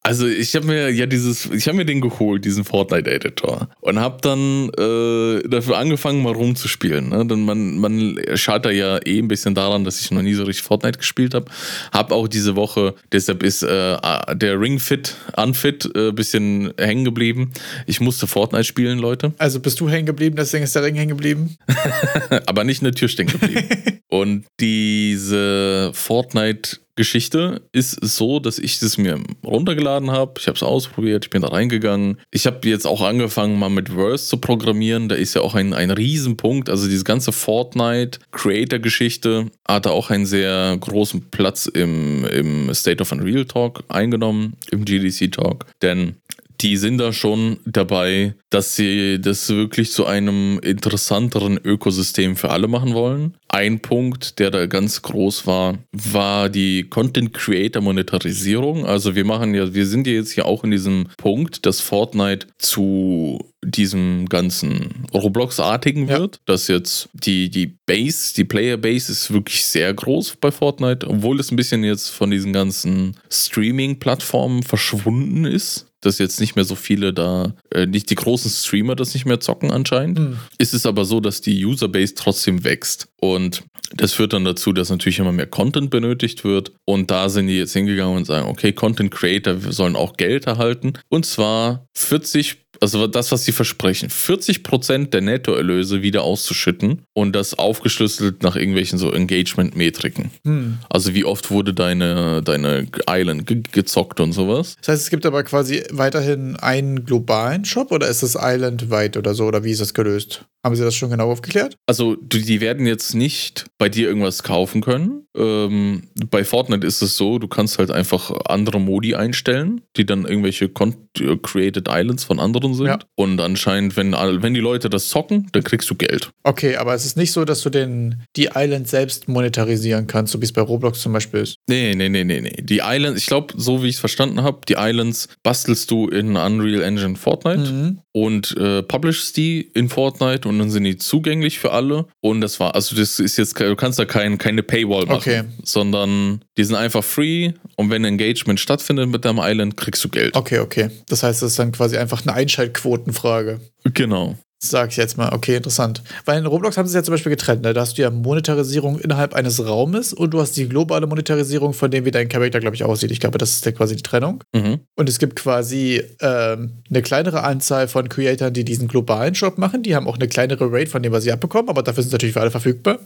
Also ich habe mir ja dieses, ich habe mir den geholt, diesen Fortnite Editor. Und habe dann äh, dafür angefangen, mal rumzuspielen. Ne? Denn man, man scheitert ja eh ein bisschen daran, dass ich noch nie so richtig Fortnite gespielt habe. Hab auch diese Woche, deshalb ist äh, der Ring Fit, Unfit, ein äh, bisschen hängen geblieben. Ich musste Fortnite spielen, Leute. Also bist du hängen geblieben, deswegen ist der Ring hängen geblieben? Aber nicht eine Tür stehen geblieben. Und diese Fortnite Geschichte ist so, dass ich das mir runtergeladen habe. Ich habe es ausprobiert, ich bin da reingegangen. Ich habe jetzt auch angefangen, mal mit Verse zu programmieren. Da ist ja auch ein, ein Riesenpunkt. Also diese ganze Fortnite-Creator-Geschichte hat da auch einen sehr großen Platz im, im State of Unreal Talk eingenommen, im GDC Talk. Denn die sind da schon dabei, dass sie das wirklich zu einem interessanteren Ökosystem für alle machen wollen. Ein Punkt, der da ganz groß war, war die Content Creator Monetarisierung. Also wir machen ja, wir sind ja jetzt hier auch in diesem Punkt, dass Fortnite zu diesem ganzen Roblox-artigen wird, ja. dass jetzt die, die Base, die Player-Base ist wirklich sehr groß bei Fortnite, obwohl es ein bisschen jetzt von diesen ganzen Streaming-Plattformen verschwunden ist dass jetzt nicht mehr so viele da, äh, nicht die großen Streamer das nicht mehr zocken anscheinend. Mhm. Ist es aber so, dass die Userbase trotzdem wächst. Und das führt dann dazu, dass natürlich immer mehr Content benötigt wird. Und da sind die jetzt hingegangen und sagen, okay, Content Creator sollen auch Geld erhalten. Und zwar 40 also das, was sie versprechen, 40% der Nettoerlöse wieder auszuschütten und das aufgeschlüsselt nach irgendwelchen so Engagement-Metriken. Hm. Also wie oft wurde deine, deine Island ge gezockt und sowas. Das heißt, es gibt aber quasi weiterhin einen globalen Shop oder ist das Island-weit oder so oder wie ist das gelöst? Haben Sie das schon genau aufgeklärt? Also, die werden jetzt nicht bei dir irgendwas kaufen können. Ähm, bei Fortnite ist es so, du kannst halt einfach andere Modi einstellen, die dann irgendwelche Created Islands von anderen sind. Ja. Und anscheinend, wenn, wenn die Leute das zocken, dann kriegst du Geld. Okay, aber es ist nicht so, dass du den, die Island selbst monetarisieren kannst, so wie es bei Roblox zum Beispiel ist. Nee, nee, nee, nee, nee. Die Islands, ich glaube, so wie ich es verstanden habe, die Islands bastelst du in Unreal Engine Fortnite mhm. und äh, publishst die in Fortnite und und dann sind die zugänglich für alle. Und das war, also das ist jetzt, du kannst da kein, keine Paywall machen, okay. sondern die sind einfach free und wenn Engagement stattfindet mit deinem Island, kriegst du Geld. Okay, okay. Das heißt, das ist dann quasi einfach eine Einschaltquotenfrage. Genau. Sag ich jetzt mal, okay, interessant. Weil in Roblox haben sie es ja zum Beispiel getrennt. Ne? Da hast du ja Monetarisierung innerhalb eines Raumes und du hast die globale Monetarisierung von dem, wie dein Charakter, glaube ich, aussieht. Ich glaube, das ist ja quasi die Trennung. Mhm. Und es gibt quasi ähm, eine kleinere Anzahl von Creatoren, die diesen globalen Shop machen. Die haben auch eine kleinere Rate von dem, was sie abbekommen, aber dafür sind sie natürlich für alle verfügbar.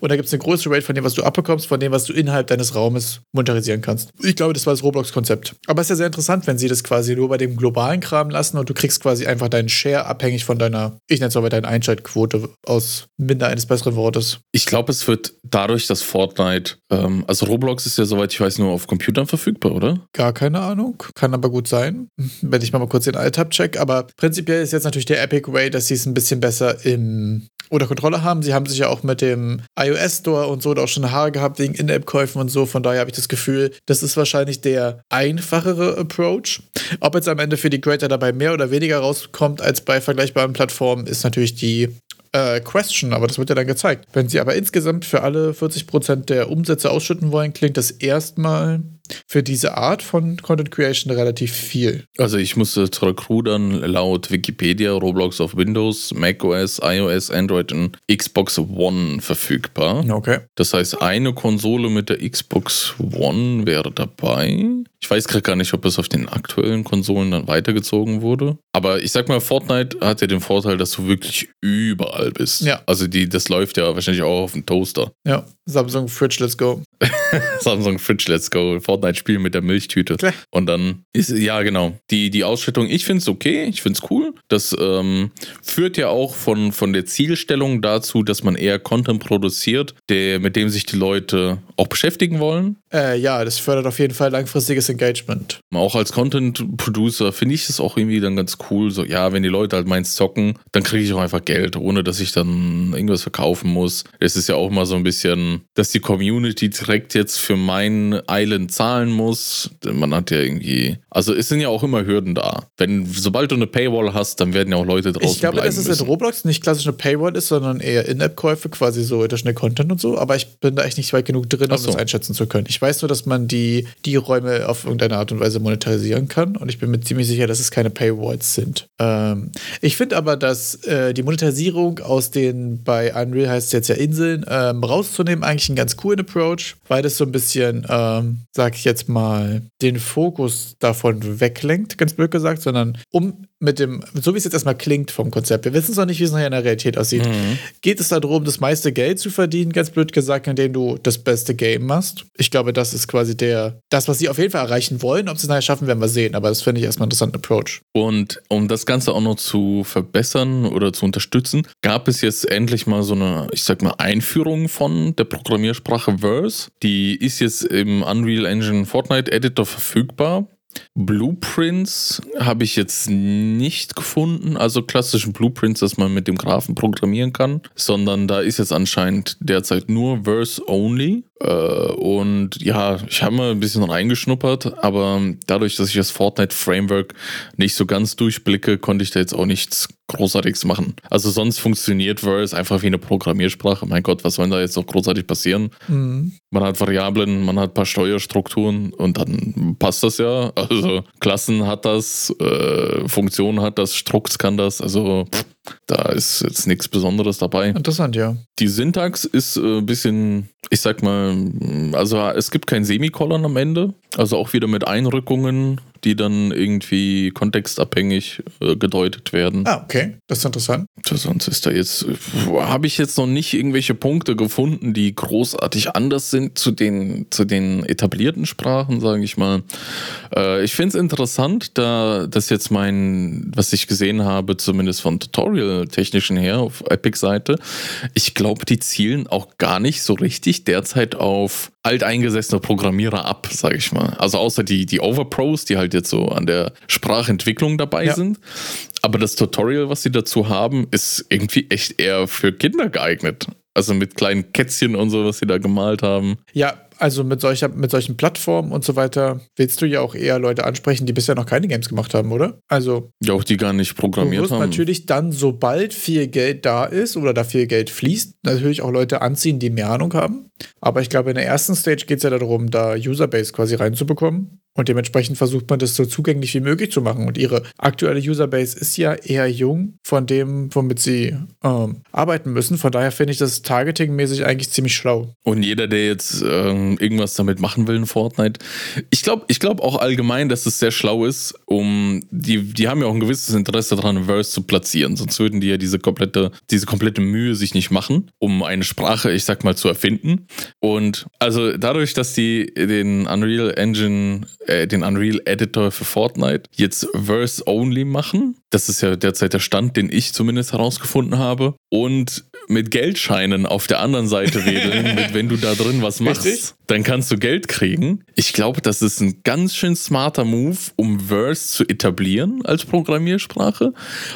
Und da gibt es eine größere Rate von dem, was du abbekommst, von dem, was du innerhalb deines Raumes monetarisieren kannst. Ich glaube, das war das Roblox-Konzept. Aber es ist ja sehr interessant, wenn sie das quasi nur bei dem globalen Kram lassen und du kriegst quasi einfach deinen Share abhängig von deiner ich nenne es aber deine Einschaltquote aus minder eines besseren Wortes. Ich glaube, es wird dadurch, dass Fortnite, ähm, also Roblox ist ja, soweit ich weiß, nur auf Computern verfügbar, oder? Gar keine Ahnung. Kann aber gut sein. Wenn ich mal, kurz den Alltab check. Aber prinzipiell ist jetzt natürlich der Epic Way, dass sie es ein bisschen besser im oder Kontrolle haben. Sie haben sich ja auch mit dem iOS Store und so auch schon Haare gehabt wegen In-App-Käufen und so. Von daher habe ich das Gefühl, das ist wahrscheinlich der einfachere Approach. Ob jetzt am Ende für die Creator dabei mehr oder weniger rauskommt als bei vergleichbaren Plattformen, ist natürlich die äh, Question, aber das wird ja dann gezeigt. Wenn sie aber insgesamt für alle 40% der Umsätze ausschütten wollen, klingt das erstmal für diese Art von Content Creation relativ viel. Also ich musste zurückrudern, laut Wikipedia Roblox auf Windows, macOS, iOS, Android und Xbox One verfügbar. Okay. Das heißt, eine Konsole mit der Xbox One wäre dabei. Ich weiß gerade gar nicht, ob es auf den aktuellen Konsolen dann weitergezogen wurde. Aber ich sag mal, Fortnite hat ja den Vorteil, dass du wirklich überall bist. Ja. Also die, das läuft ja wahrscheinlich auch auf dem Toaster. Ja, Samsung Fridge, let's go. Samsung Fridge, let's go. Fortnite spielen mit der Milchtüte. Klar. Und dann ist, ja genau, die, die Ausstattung, ich finde es okay, ich finde es cool. Das ähm, führt ja auch von, von der Zielstellung dazu, dass man eher Content produziert, der, mit dem sich die Leute auch beschäftigen wollen. Äh, ja, das fördert auf jeden Fall langfristiges Engagement. Auch als Content-Producer finde ich es auch irgendwie dann ganz cool. So, ja, wenn die Leute halt meins zocken, dann kriege ich auch einfach Geld, ohne dass ich dann irgendwas verkaufen muss. Es ist ja auch mal so ein bisschen, dass die Community direkt jetzt für mein Island zahlen muss. Denn Man hat ja irgendwie, also es sind ja auch immer Hürden da. Wenn, sobald du eine Paywall hast, dann werden ja auch Leute draußen Ich glaube, dass es in Roblox nicht klassisch eine Paywall ist, sondern eher In-App-Käufe, quasi so additional Content und so. Aber ich bin da echt nicht weit genug drin, um so. das einschätzen zu können. Ich weiß nur, dass man die, die Räume auf irgendeine Art und Weise monetarisieren kann. Und ich bin mir ziemlich sicher, dass es keine Paywalls sind. Ähm, ich finde aber, dass äh, die Monetarisierung aus den, bei Unreal heißt es jetzt ja Inseln, ähm, rauszunehmen, eigentlich einen ganz coolen Approach, weil das so ein bisschen, ähm, sag ich jetzt mal, den Fokus davon weglenkt, ganz blöd gesagt, sondern um mit dem, so wie es jetzt erstmal klingt vom Konzept, wir wissen es noch nicht, wie es nachher in der Realität aussieht, Mhm. geht es darum, das meiste Geld zu verdienen, ganz blöd gesagt, indem du das beste Game machst. Ich glaube, das ist quasi der, das, was sie auf jeden Fall erreichen wollen. Ob sie es nachher schaffen, werden wir sehen. Aber das finde ich erstmal einen interessanten Approach. Und um das Ganze auch noch zu verbessern oder zu unterstützen, gab es jetzt endlich mal so eine, ich sag mal, Einführung von der Programmiersprache Verse. Die ist jetzt im Unreal Engine Fortnite Editor verfügbar. Blueprints habe ich jetzt nicht gefunden, also klassischen Blueprints, dass man mit dem Graphen programmieren kann, sondern da ist jetzt anscheinend derzeit nur Verse Only. Äh, und ja, ich habe mal ein bisschen reingeschnuppert, aber dadurch, dass ich das Fortnite Framework nicht so ganz durchblicke, konnte ich da jetzt auch nichts Großartiges machen. Also sonst funktioniert Verse einfach wie eine Programmiersprache. Mein Gott, was soll da jetzt noch großartig passieren? Man hat Variablen, man hat ein paar Steuerstrukturen und dann passt das ja. Also Klassen hat das, äh, Funktionen hat das, Structs kann das. Also pff, da ist jetzt nichts Besonderes dabei. Interessant, ja. Die Syntax ist äh, ein bisschen, ich sag mal, also es gibt kein Semikolon am Ende. Also auch wieder mit Einrückungen, die dann irgendwie kontextabhängig äh, gedeutet werden. Ah, okay. Das ist interessant. Sonst ist da jetzt, habe ich jetzt noch nicht irgendwelche Punkte gefunden, die großartig anders sind zu den, zu den etablierten Sprachen, sage ich mal. Äh, ich finde es interessant, da das jetzt mein, was ich gesehen habe, zumindest von Tutorial-technischen her auf Epic-Seite, ich glaube, die zielen auch gar nicht so richtig derzeit auf alteingesessene Programmierer ab, sage ich mal. Also außer die, die Overpros, die halt jetzt so an der Sprachentwicklung dabei Ja. sind. Aber das Tutorial, was sie dazu haben, ist irgendwie echt eher für Kinder geeignet. Also mit kleinen Kätzchen und so, was sie da gemalt haben. Ja, also mit, solcher, mit solchen Plattformen und so weiter willst du ja auch eher Leute ansprechen, die bisher noch keine Games gemacht haben, oder? Also Ja, auch die gar nicht du programmiert wirst haben. natürlich dann, sobald viel Geld da ist oder da viel Geld fließt, natürlich auch Leute anziehen, die mehr Ahnung haben. Aber ich glaube, in der ersten Stage geht es ja darum, da Userbase quasi reinzubekommen. Und dementsprechend versucht man das so zugänglich wie möglich zu machen. Und ihre aktuelle Userbase ist ja eher jung von dem, womit sie ähm, arbeiten müssen. Von daher finde ich das targetingmäßig eigentlich ziemlich schlau. Und jeder, der jetzt ähm, irgendwas damit machen will in Fortnite, ich glaube ich glaub auch allgemein, dass es sehr schlau ist, um die, die haben ja auch ein gewisses Interesse daran, Verse zu platzieren. Sonst würden die ja diese komplette, diese komplette Mühe sich nicht machen, um eine Sprache, ich sag mal, zu erfinden. Und also dadurch, dass die den Unreal Engine, äh, den Unreal Editor für Fortnite jetzt Verse Only machen, das ist ja derzeit der Stand, den ich zumindest herausgefunden habe. Und mit Geldscheinen auf der anderen Seite wedeln, mit, wenn du da drin was machst, Richtig. Dann kannst du Geld kriegen. Ich glaube, das ist ein ganz schön smarter Move, um Verse zu etablieren als Programmiersprache.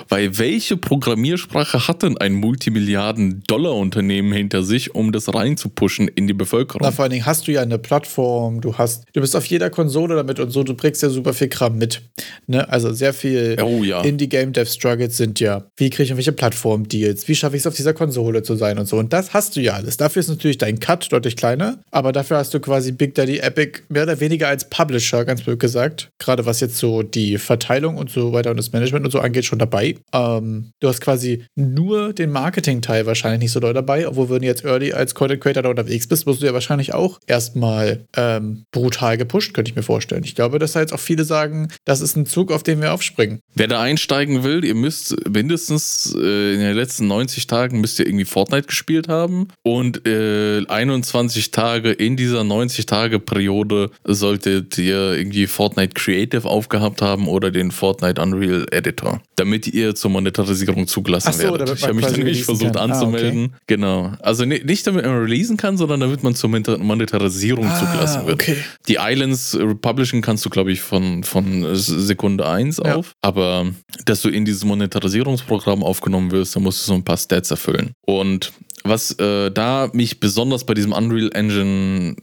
Weil welche Programmiersprache hat denn ein Multimilliarden-Dollar-Unternehmen hinter sich, um das reinzupushen in die Bevölkerung? Na, vor allen Dingen hast du ja eine Plattform, du hast, du bist auf jeder Konsole damit und so, du bringst ja super viel Kram mit. Ne? Also sehr viel Oh ja. Indie-Game-Dev-Struggles sind ja, wie kriege ich irgendwelche Plattform-Deals, wie schaffe ich es auf dieser Konsole zu sein und so. Und das hast du ja alles. Dafür ist natürlich dein Cut deutlich kleiner, aber dafür hast du quasi Big Daddy Epic mehr oder weniger als Publisher, ganz blöd gesagt. Gerade was jetzt so die Verteilung und so weiter und das Management und so angeht, schon dabei. Ähm, du hast quasi nur den Marketing-Teil wahrscheinlich nicht so doll dabei, obwohl wenn du jetzt Early als Content Creator da unterwegs bist, musst du ja wahrscheinlich auch erstmal ähm, brutal gepusht, könnte ich mir vorstellen. Ich glaube, dass da jetzt auch viele sagen, das ist ein Zug, auf den wir aufspringen. Wer da einsteigen will, ihr müsst mindestens äh, in den letzten 90 Tagen müsst ihr irgendwie Fortnite gespielt haben und äh, 21 Tage in dieser 90 Tage Periode solltet ihr irgendwie Fortnite Creative aufgehabt haben oder den Fortnite Unreal Editor, damit ihr zur Monetarisierung zugelassen so, werdet. Ich habe mich dann releasen versucht kann. Ah, anzumelden. Genau. Also ni- nicht damit man releasen kann, sondern damit man zur Moneta- Monetarisierung Ah, zugelassen wird. okay. Die Islands publishen kannst du, glaube ich, von, von Sekunde 1 Ja. auf. Aber dass du in dieses Monetarisierungsprogramm aufgenommen wirst, da musst du so ein paar Stats erfüllen. Und was äh, da mich besonders bei diesem Unreal Engine,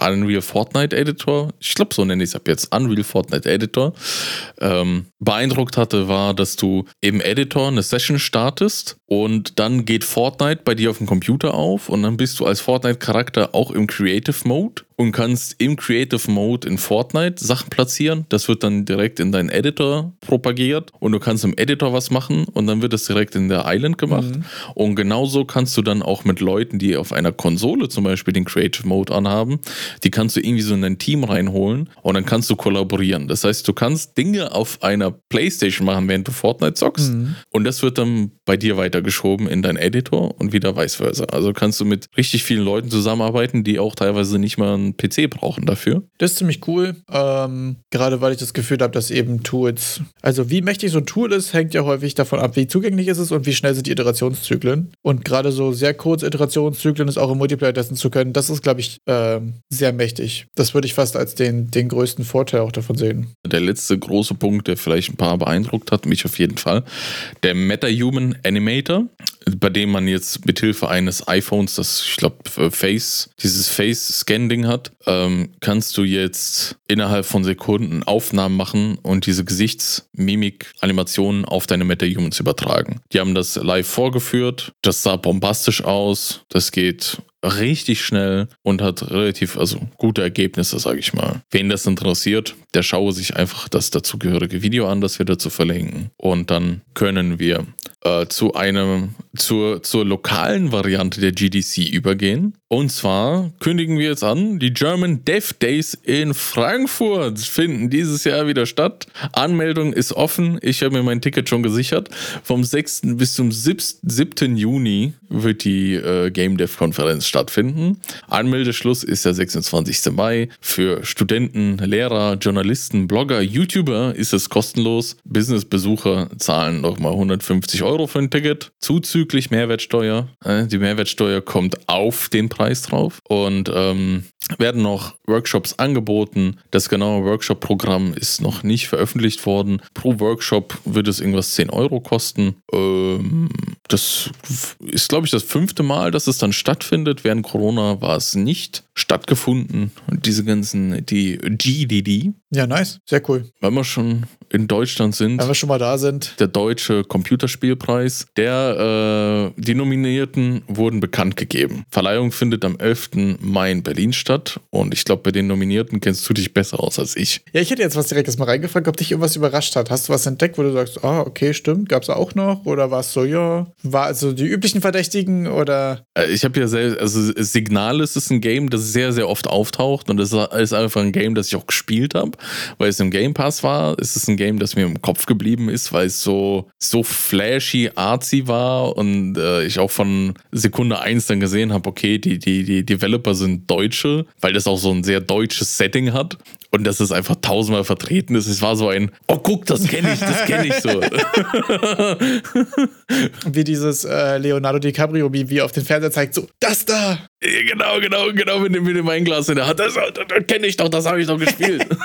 Unreal Fortnite Editor, ich glaube, so nenne ich es ab jetzt, Unreal Fortnite Editor, ähm, beeindruckt hatte, war, dass du im Editor eine Session startest und dann geht Fortnite bei dir auf dem Computer auf und dann bist du als Fortnite-Charakter auch im Creative Mode und kannst im Creative Mode in Fortnite Sachen platzieren. Das wird dann direkt in deinen Editor propagiert und du kannst im Editor was machen und dann wird es direkt in der Island gemacht. Und genauso kannst du dann auch mit Leuten, die auf einer Konsole zum Beispiel den Creative Mode anhaben, die kannst du irgendwie so in dein Team reinholen und dann kannst du kollaborieren. Das heißt, du kannst Dinge auf einer Playstation machen, während du Fortnite zockst und das wird dann bei dir weitergeschoben in deinen Editor und wieder vice versa. Also kannst du mit richtig vielen Leuten zusammenarbeiten, die auch teilweise nicht mal einen PC brauchen dafür. Das ist ziemlich cool. Ähm, gerade weil ich das Gefühl habe, dass eben Tools, also wie mächtig so ein Tool ist, hängt ja häufig davon ab, wie zugänglich ist es und wie schnell sind die Iterationszyklen. Und gerade so sehr kurze Iterationszyklen ist auch im Multiplayer testen zu können, das ist, glaube ich, ähm, sehr mächtig. Das würde ich fast als den, den größten Vorteil auch davon sehen. Der letzte große Punkt, der vielleicht ein paar beeindruckt hat, mich auf jeden Fall, der MetaHuman Animator, bei dem man jetzt mithilfe eines iPhones, das ich glaube Face, dieses Face-Scan-Ding hat, ähm, kannst du jetzt innerhalb von Sekunden Aufnahmen machen und diese Gesichtsmimik-Animationen auf deine MetaHumans übertragen. Die haben das live vorgeführt, das sah bombastisch aus, das geht richtig schnell und hat relativ, also gute Ergebnisse, sage ich mal. Wen das interessiert, der schaue sich einfach das dazugehörige Video an, das wir dazu verlinken. Und dann können wir äh, zu einem, zur, zur lokalen Variante der GDC übergehen. Und zwar kündigen wir jetzt an, die German Dev Days in Frankfurt finden dieses Jahr wieder statt. Anmeldung ist offen. Ich habe mir mein Ticket schon gesichert. Vom 6. bis zum 7. Juni wird die äh, Game Dev Konferenz stattfinden. Anmeldeschluss ist der 26. Mai. Für Studenten, Lehrer, Journalisten, Blogger, YouTuber ist es kostenlos. Businessbesucher zahlen nochmal 150 Euro für ein Ticket, zuzüglich Mehrwertsteuer. Äh, Die Mehrwertsteuer kommt auf den Preis drauf und ähm, werden noch Workshops angeboten. Das genaue Workshop-Programm ist noch nicht veröffentlicht worden. Pro Workshop wird es irgendwas 10 Euro kosten. Ähm, das ist, glaube ich, das fünfte Mal, dass es dann stattfindet. Während Corona war es nicht stattgefunden. Und diese ganzen, die GDD, Ja, nice. Sehr cool. wenn wir schon in Deutschland sind, Wenn wir schon mal da sind. der deutsche Computerspielpreis. Der, äh, die Nominierten wurden bekannt gegeben. Verleihung findet am 11. Mai in Berlin statt. Und ich glaube, bei den Nominierten kennst du dich besser aus als ich. Ja, ich hätte jetzt was direktes mal reingefragt, ob dich irgendwas überrascht hat. Hast du was entdeckt, wo du sagst, ah, okay, stimmt, gab's auch noch? Oder war es so, ja, war also die üblichen Verdächtigen oder Äh, Ich habe ja selbst, also Signalis ist ein Game, das sehr, sehr oft auftaucht. Und das ist einfach ein Game, das ich auch gespielt habe, weil es im Game Pass war. Es ist ein Game, das mir im Kopf geblieben ist, weil es so, so flashy, artsy war und äh, ich auch von Sekunde 1 dann gesehen habe, okay, die, die, die Developer sind Deutsche, weil das auch so ein sehr deutsches Setting hat. Und dass es einfach tausendmal vertreten ist. Es war so ein, oh guck, das kenne ich, das kenne ich so. wie dieses äh, Leonardo DiCaprio, wie, wie auf den Fernseher zeigt, so, das da! Genau, genau, genau, mit dem, mit dem Weinglas in der Hand. Das, das, das kenne ich doch, das habe ich doch gespielt.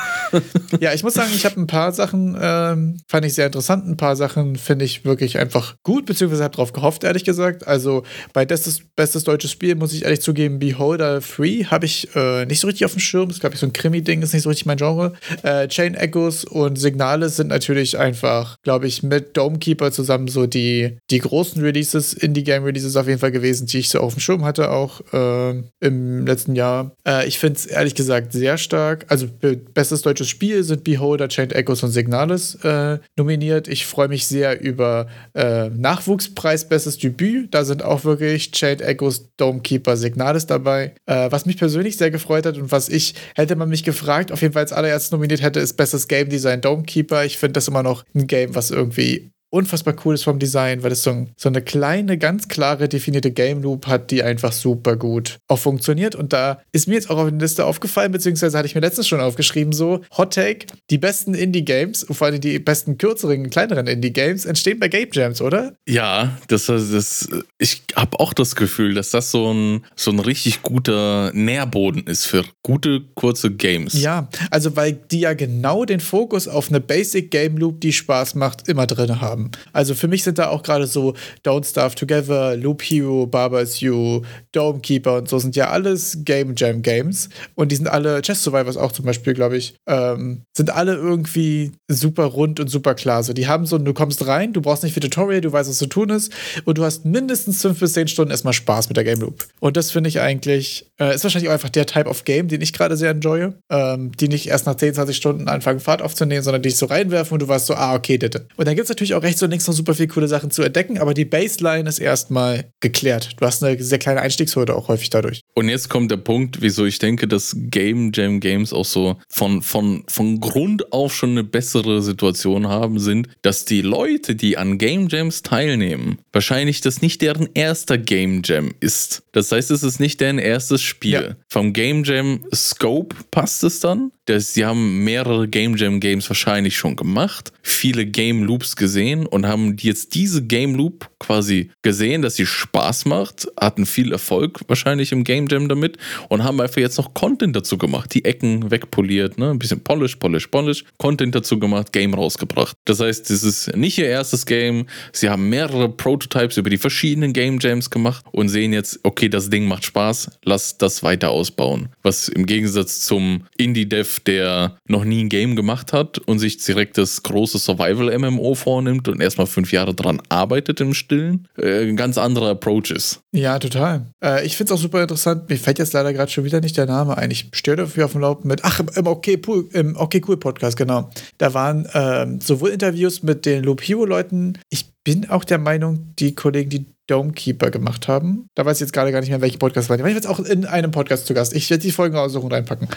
Ja, ich muss sagen, ich habe ein paar Sachen, ähm, fand ich sehr interessant. Ein paar Sachen finde ich wirklich einfach gut, beziehungsweise habe drauf gehofft, ehrlich gesagt. Also bei bestes, bestes deutsches Spiel muss ich ehrlich zugeben, Beholder 3 habe ich äh, nicht so richtig auf dem Schirm. Das ist, glaube ich, so ein Krimi-Ding, ist nicht so richtig mein Genre. Äh, Chain Echoes und Signale sind natürlich einfach, glaube ich, mit Domekeeper zusammen so die, die großen Releases, Indie-Game-Releases auf jeden Fall gewesen, die ich so auf dem Schirm hatte auch. Äh, äh, im letzten Jahr. Äh, ich finde es ehrlich gesagt sehr stark. Also bestes deutsches Spiel sind Beholder, Chained Echoes und Signalis äh, nominiert. Ich freue mich sehr über äh, Nachwuchspreis Bestes Debüt. Da sind auch wirklich Chained Echoes, Domekeeper, Signalis dabei. Äh, was mich persönlich sehr gefreut hat und was ich, hätte man mich gefragt, auf jeden Fall als allererstes nominiert hätte, ist Bestes Game Design Domekeeper. Ich finde das immer noch ein Game, was irgendwie unfassbar cool ist vom Design, weil es so, so, eine kleine, ganz klare, definierte Game Loop hat, die einfach super gut auch funktioniert. Und da ist mir jetzt auch auf der Liste aufgefallen, beziehungsweise hatte ich mir letztens schon aufgeschrieben, so Hot Take, die besten Indie-Games, vor allem die besten kürzeren, kleineren Indie-Games, entstehen bei Game Jams, oder? Ja, das, das ich habe auch das Gefühl, dass das so ein, so ein richtig guter Nährboden ist für gute, kurze Games. Ja, also weil die ja genau den Fokus auf eine Basic Game Loop, die Spaß macht, immer drin haben. Also für mich sind da auch gerade so Don't Starve Together, Loop Hero, Barbers You, Dome Keeper und so sind ja alles Game Jam Games. Und die sind alle, Chess Survivors auch zum Beispiel, glaube ich, ähm, sind alle irgendwie super rund und super klar. So, die haben so, du kommst rein, du brauchst nicht viel Tutorial, du weißt, was zu tun ist und du hast mindestens fünf bis zehn Stunden erstmal Spaß mit der Game Loop. Und das finde ich eigentlich, äh, ist wahrscheinlich auch einfach der Type of Game, den ich gerade sehr enjoye. Ähm, die nicht erst nach 10, 20 Stunden anfangen, Fahrt aufzunehmen, sondern dich so reinwerfen und du weißt so, ah, okay, bitte. Und dann gibt es natürlich auch rechts und links noch super viele coole Sachen zu entdecken, aber die Baseline ist erstmal geklärt. Du hast eine sehr kleine Einstiegshürde auch häufig dadurch. Und jetzt kommt der Punkt, wieso ich denke, dass Game Jam Games auch so von, von, von Grund auf schon eine bessere Situation haben, sind, dass die Leute, die an Game Jams teilnehmen, wahrscheinlich das nicht deren erster Game Jam ist. Das heißt, es ist nicht deren erstes Spiel. Ja. Vom Game Jam Scope passt es dann. Das, sie haben mehrere Game Jam Games wahrscheinlich schon gemacht, viele Game Loops gesehen und haben jetzt diese Game Loop quasi gesehen, dass sie Spaß macht, hatten viel Erfolg wahrscheinlich im Game Jam damit und haben einfach jetzt noch Content dazu gemacht, die Ecken wegpoliert, ne? ein bisschen polish, polish, polish, Content dazu gemacht, Game rausgebracht. Das heißt, das ist nicht ihr erstes Game. Sie haben mehrere Prototypes über die verschiedenen Game Jams gemacht und sehen jetzt, okay, das Ding macht Spaß, lass das weiter ausbauen. Was im Gegensatz zum Indie-Dev der noch nie ein Game gemacht hat und sich direkt das große Survival-MMO vornimmt und erstmal fünf Jahre dran arbeitet im Stillen, äh, ein ganz anderer Approach ist. Ja, total. Äh, ich finde es auch super interessant. Mir fällt jetzt leider gerade schon wieder nicht der Name ein. Ich stehe dafür auf dem Laufen mit. Ach, im Okay, Pool, im okay Cool Podcast, genau. Da waren ähm, sowohl Interviews mit den Loop Hero Leuten. Ich bin auch der Meinung, die Kollegen, die Domekeeper gemacht haben. Da weiß ich jetzt gerade gar nicht mehr, welche Podcast waren. Ich war jetzt auch in einem Podcast zu Gast. Ich werde die Folgen aussuchen und reinpacken.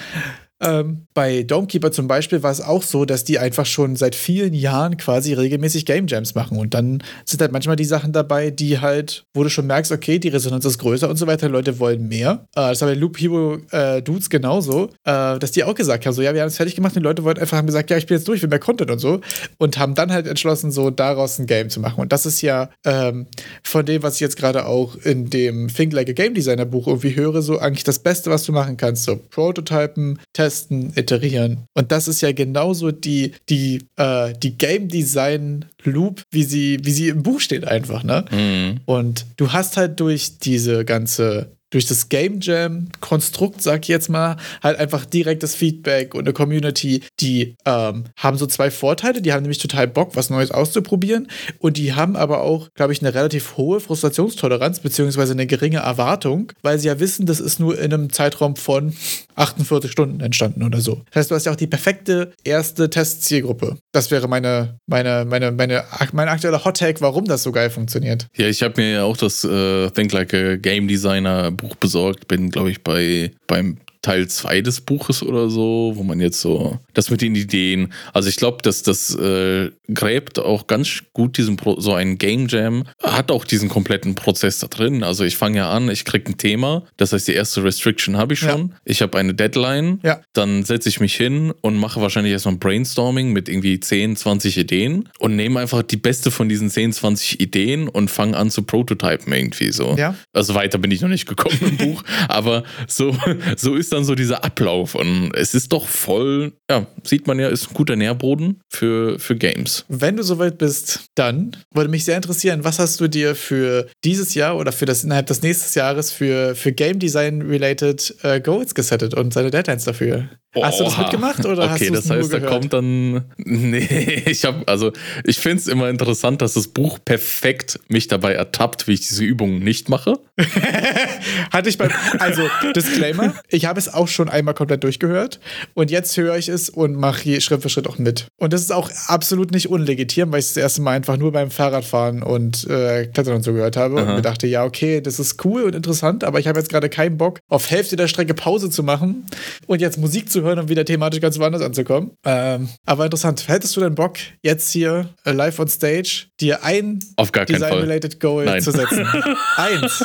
Ähm, bei Domekeeper zum Beispiel war es auch so, dass die einfach schon seit vielen Jahren quasi regelmäßig Game Jams machen. Und dann sind halt manchmal die Sachen dabei, die halt, wo du schon merkst, okay, die Resonanz ist größer und so weiter, Leute wollen mehr. Äh, das haben bei Loop Hero äh, Dudes genauso, äh, dass die auch gesagt haben, so, ja, wir haben es fertig gemacht und die Leute wollten einfach haben gesagt, ja, ich bin jetzt durch, ich will mehr Content und so. Und haben dann halt entschlossen, so daraus ein Game zu machen. Und das ist ja ähm, von dem, was ich jetzt gerade auch in dem Think Like a Game Designer Buch irgendwie höre, so eigentlich das Beste, was du machen kannst. So Prototypen, Testen, testen, iterieren. Und das ist ja genauso die, die, äh, die Game Design Loop, wie sie, wie sie im Buch steht, einfach, ne? Mhm. Und du hast halt durch diese ganze durch das Game Jam-Konstrukt, sag ich jetzt mal, halt einfach direktes Feedback und eine Community, die ähm, haben so zwei Vorteile. Die haben nämlich total Bock, was Neues auszuprobieren. Und die haben aber auch, glaube ich, eine relativ hohe Frustrationstoleranz, beziehungsweise eine geringe Erwartung, weil sie ja wissen, das ist nur in einem Zeitraum von 48 Stunden entstanden oder so. Das heißt, du hast ja auch die perfekte erste Testzielgruppe. Das wäre meine, meine, meine, meine, mein aktueller Hot Take, warum das so geil funktioniert. Ja, ich habe mir ja auch das äh, Think Like a Game Designer Buch besorgt, bin, glaube ich, bei beim Teil 2 des Buches oder so, wo man jetzt so das mit den Ideen, also ich glaube, dass das äh, gräbt auch ganz gut diesen Pro so ein Game Jam hat auch diesen kompletten Prozess da drin. Also ich fange ja an, ich kriege ein Thema, das heißt die erste Restriction habe ich schon. Ja. Ich habe eine Deadline, ja. dann setze ich mich hin und mache wahrscheinlich erstmal ein Brainstorming mit irgendwie 10, 20 Ideen und nehme einfach die beste von diesen 10, 20 Ideen und fange an zu prototypen irgendwie so. Ja. Also weiter bin ich noch nicht gekommen im Buch, aber so so ist ist dann so dieser Ablauf und es ist doch voll, ja, sieht man ja, ist ein guter Nährboden für, für Games. Wenn du soweit bist, dann würde mich sehr interessieren, was hast du dir für dieses Jahr oder für das innerhalb des nächsten Jahres für, für Game Design related äh, Goals gesettet und seine Deadlines dafür? Hast du das mitgemacht oder okay, hast du das heißt, da kommt dann. Nee, ich habe, also ich finde es immer interessant, dass das Buch perfekt mich dabei ertappt, wie ich diese Übungen nicht mache. Hatte ich beim. Also, Disclaimer, ich habe es auch schon einmal komplett durchgehört und jetzt höre ich es und mache Schritt für Schritt auch mit. Und das ist auch absolut nicht unlegitim, weil ich das erste Mal einfach nur beim Fahrradfahren und äh, Klettern und so gehört habe Aha. und mir dachte, ja, okay, das ist cool und interessant, aber ich habe jetzt gerade keinen Bock, auf Hälfte der Strecke Pause zu machen und jetzt Musik zu hören und wieder thematisch ganz woanders anzukommen. Ähm, aber interessant. Hättest du denn Bock, jetzt hier äh, live on stage dir ein Design-related Goal Nein. zu setzen? Eins.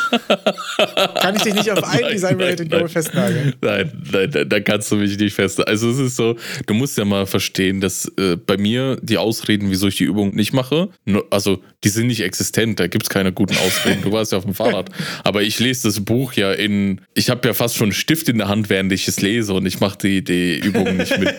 Kann ich dich nicht auf ein Design-related Goal festnageln? Nein, nein, nein, da kannst du mich nicht festnageln. Also es ist so, du musst ja mal verstehen, dass äh, bei mir die Ausreden, wieso ich die Übung nicht mache, nur, also die sind nicht existent, da gibt es keine guten Ausreden. Du warst ja auf dem Fahrrad. Aber ich lese das Buch ja in, ich habe ja fast schon einen Stift in der Hand, während ich es lese und ich mache die, die Übungen nicht mit.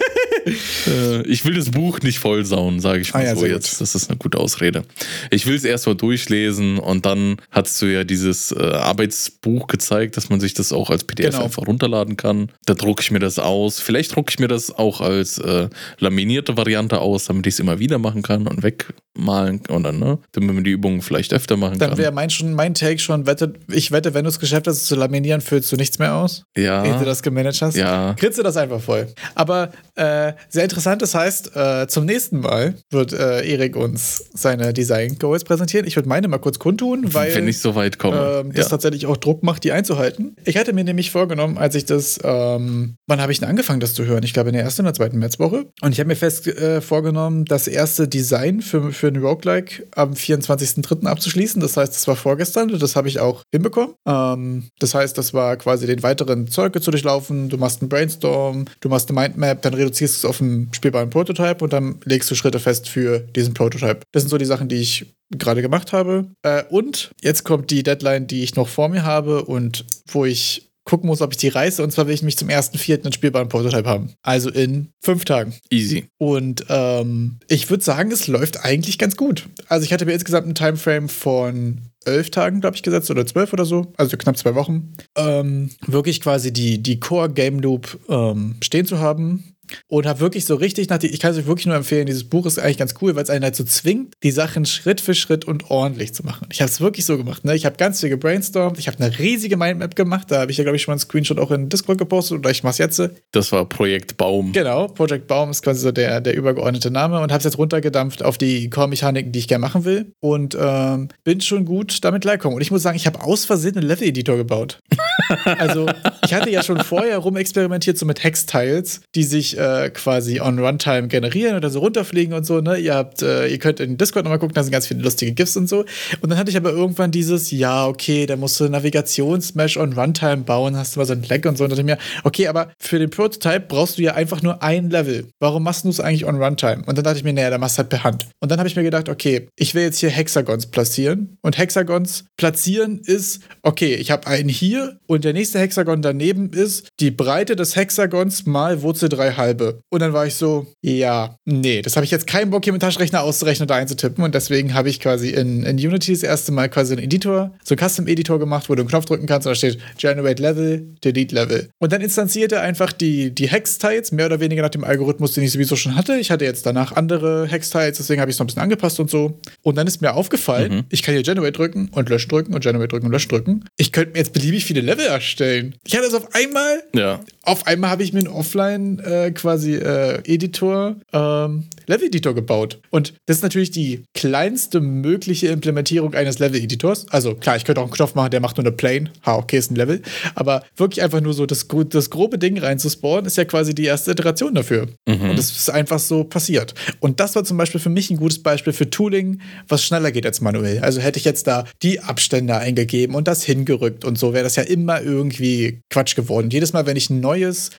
äh, ich will das Buch nicht vollsauen, sage ich mal ah, ja, so jetzt. Gut. Das ist eine gute Ausrede. Ich will es erst mal durchlesen und dann hast du ja dieses äh, Arbeitsbuch gezeigt, dass man sich das auch als PDF genau. einfach runterladen kann. Da drucke ich mir das aus. Vielleicht drucke ich mir das auch als äh, laminierte Variante aus, damit ich es immer wieder machen kann und wegmalen und dann, ne? Damit man die Übungen vielleicht öfter machen dann kann. Dann wäre mein, mein Take schon, wette, ich wette, wenn du es geschafft hast, zu laminieren, füllst du nichts mehr aus. Ja. Ehe du das gemanagt hast. Ja. Kritze das einfach voll. Aber äh, sehr interessant, das heißt, äh, zum nächsten Mal wird äh, Erik uns seine Design Goals präsentieren. Ich würde meine mal kurz kundtun, weil. Wenn ich so weit komme. Ähm, das ja. tatsächlich auch Druck macht, die einzuhalten. Ich hatte mir nämlich vorgenommen, als ich das, ähm, wann habe ich denn angefangen, das zu hören? Ich glaube in der ersten oder zweiten Märzwoche. Und ich habe mir fest äh, vorgenommen, das erste Design für, für ein Roguelike am 24.03. abzuschließen. Das heißt, das war vorgestern und das habe ich auch hinbekommen. Ähm, das heißt, das war quasi den weiteren Zirkel zu durchlaufen. Du machst einen Brainstorm, du machst eine Mindmap, dann reduzierst du es auf einen spielbaren Prototype und dann legst du Schritte fest für diesen Prototype. Das sind so die Sachen, die ich gerade gemacht habe. Äh, und jetzt kommt die Deadline, die ich noch vor mir habe und wo ich gucken muss, ob ich die reiße. Und zwar will ich mich zum ersten Vierten einen spielbaren Prototype haben. Also in fünf Tagen. Easy. Und ähm, ich würde sagen, es läuft eigentlich ganz gut. Also ich hatte mir insgesamt einen Timeframe von elf Tagen, glaube ich, gesetzt oder zwölf oder so, also knapp zwei Wochen, ähm, wirklich quasi die, die Core Game Loop ähm, stehen zu haben und habe wirklich so richtig nach die, ich kann es euch wirklich nur empfehlen, dieses Buch ist eigentlich ganz cool, weil es einen so zwingt, die Sachen Schritt für Schritt und ordentlich zu machen. Ich habe es wirklich so gemacht, ne? Ich habe ganz viel gebrainstormt, ich habe eine riesige Mindmap gemacht, da habe ich ja, glaube ich, schon mal einen Screenshot auch in Discord gepostet oder ich mach's jetzt. Das war Projekt Baum. Genau, Project Baum ist quasi so der, der übergeordnete Name und habe es jetzt runtergedampft auf die Core-Mechaniken, die ich gerne machen will und ähm, bin schon gut damit klargekommen. Und ich muss sagen, ich habe aus Versehen einen Level-Editor gebaut. also, ich hatte ja schon vorher rumexperimentiert so mit Hex-Tiles, die sich äh, quasi on Runtime generieren oder so runterfliegen und so. Ne? Ihr habt, äh, ihr könnt in Discord nochmal gucken, da sind ganz viele lustige GIFs und so. Und dann hatte ich aber irgendwann dieses, ja, okay, da musst du Navigationsmesh on Runtime bauen, hast du mal so ein Lag und so. Und dachte ich mir, okay, aber für den Prototype brauchst du ja einfach nur ein Level. Warum machst du es eigentlich on Runtime? Und dann dachte ich mir, naja, da machst du halt per Hand. Und dann habe ich mir gedacht, okay, ich will jetzt hier Hexagons platzieren. Und Hexagons platzieren ist, okay, ich habe einen hier und der nächste Hexagon daneben ist die Breite des Hexagons mal Wurzel 3 halbe. Und dann war ich so, ja, nee, das habe ich jetzt keinen Bock, hier mit Taschenrechner auszurechnen oder einzutippen. Und deswegen habe ich quasi in, in Unity das erste Mal quasi einen Editor, so einen Custom-Editor gemacht, wo du einen Knopf drücken kannst und da steht Generate Level, Delete Level. Und dann instanziert er einfach die, die Hex-Tiles, mehr oder weniger nach dem Algorithmus, den ich sowieso schon hatte. Ich hatte jetzt danach andere Hex-Tiles, deswegen habe ich es noch ein bisschen angepasst und so. Und dann ist mir aufgefallen, mhm. ich kann hier Generate drücken und Lösch drücken und Generate drücken und Lösch drücken. Ich könnte mir jetzt beliebig viele Level erstellen. Ich hatte das auf einmal. Ja. Auf einmal habe ich mir einen Offline äh, quasi äh, Editor, ähm, Level-Editor gebaut. Und das ist natürlich die kleinste mögliche Implementierung eines Level-Editors. Also klar, ich könnte auch einen Knopf machen, der macht nur eine Plane. Ha, okay, ist ein Level. Aber wirklich einfach nur so das, das grobe Ding reinzuspawnen, ist ja quasi die erste Iteration dafür. Mhm. Und das ist einfach so passiert. Und das war zum Beispiel für mich ein gutes Beispiel für Tooling, was schneller geht als manuell. Also hätte ich jetzt da die Abstände eingegeben und das hingerückt und so, wäre das ja immer irgendwie Quatsch geworden. jedes Mal, wenn ich ein neues,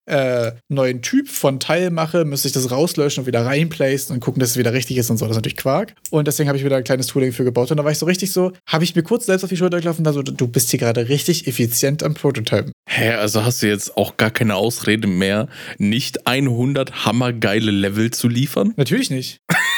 äh, neuen Typ von Teil mache, müsste ich das rauslöschen und wieder reinplacen und gucken, dass es wieder richtig ist und so. Das ist natürlich Quark. Und deswegen habe ich wieder ein kleines Tooling für gebaut. Und da war ich so richtig so, habe ich mir kurz selbst auf die Schulter gelaufen und da so, du bist hier gerade richtig effizient am Prototypen. Hä, also hast du jetzt auch gar keine Ausrede mehr, nicht 100 hammergeile Level zu liefern? Natürlich nicht.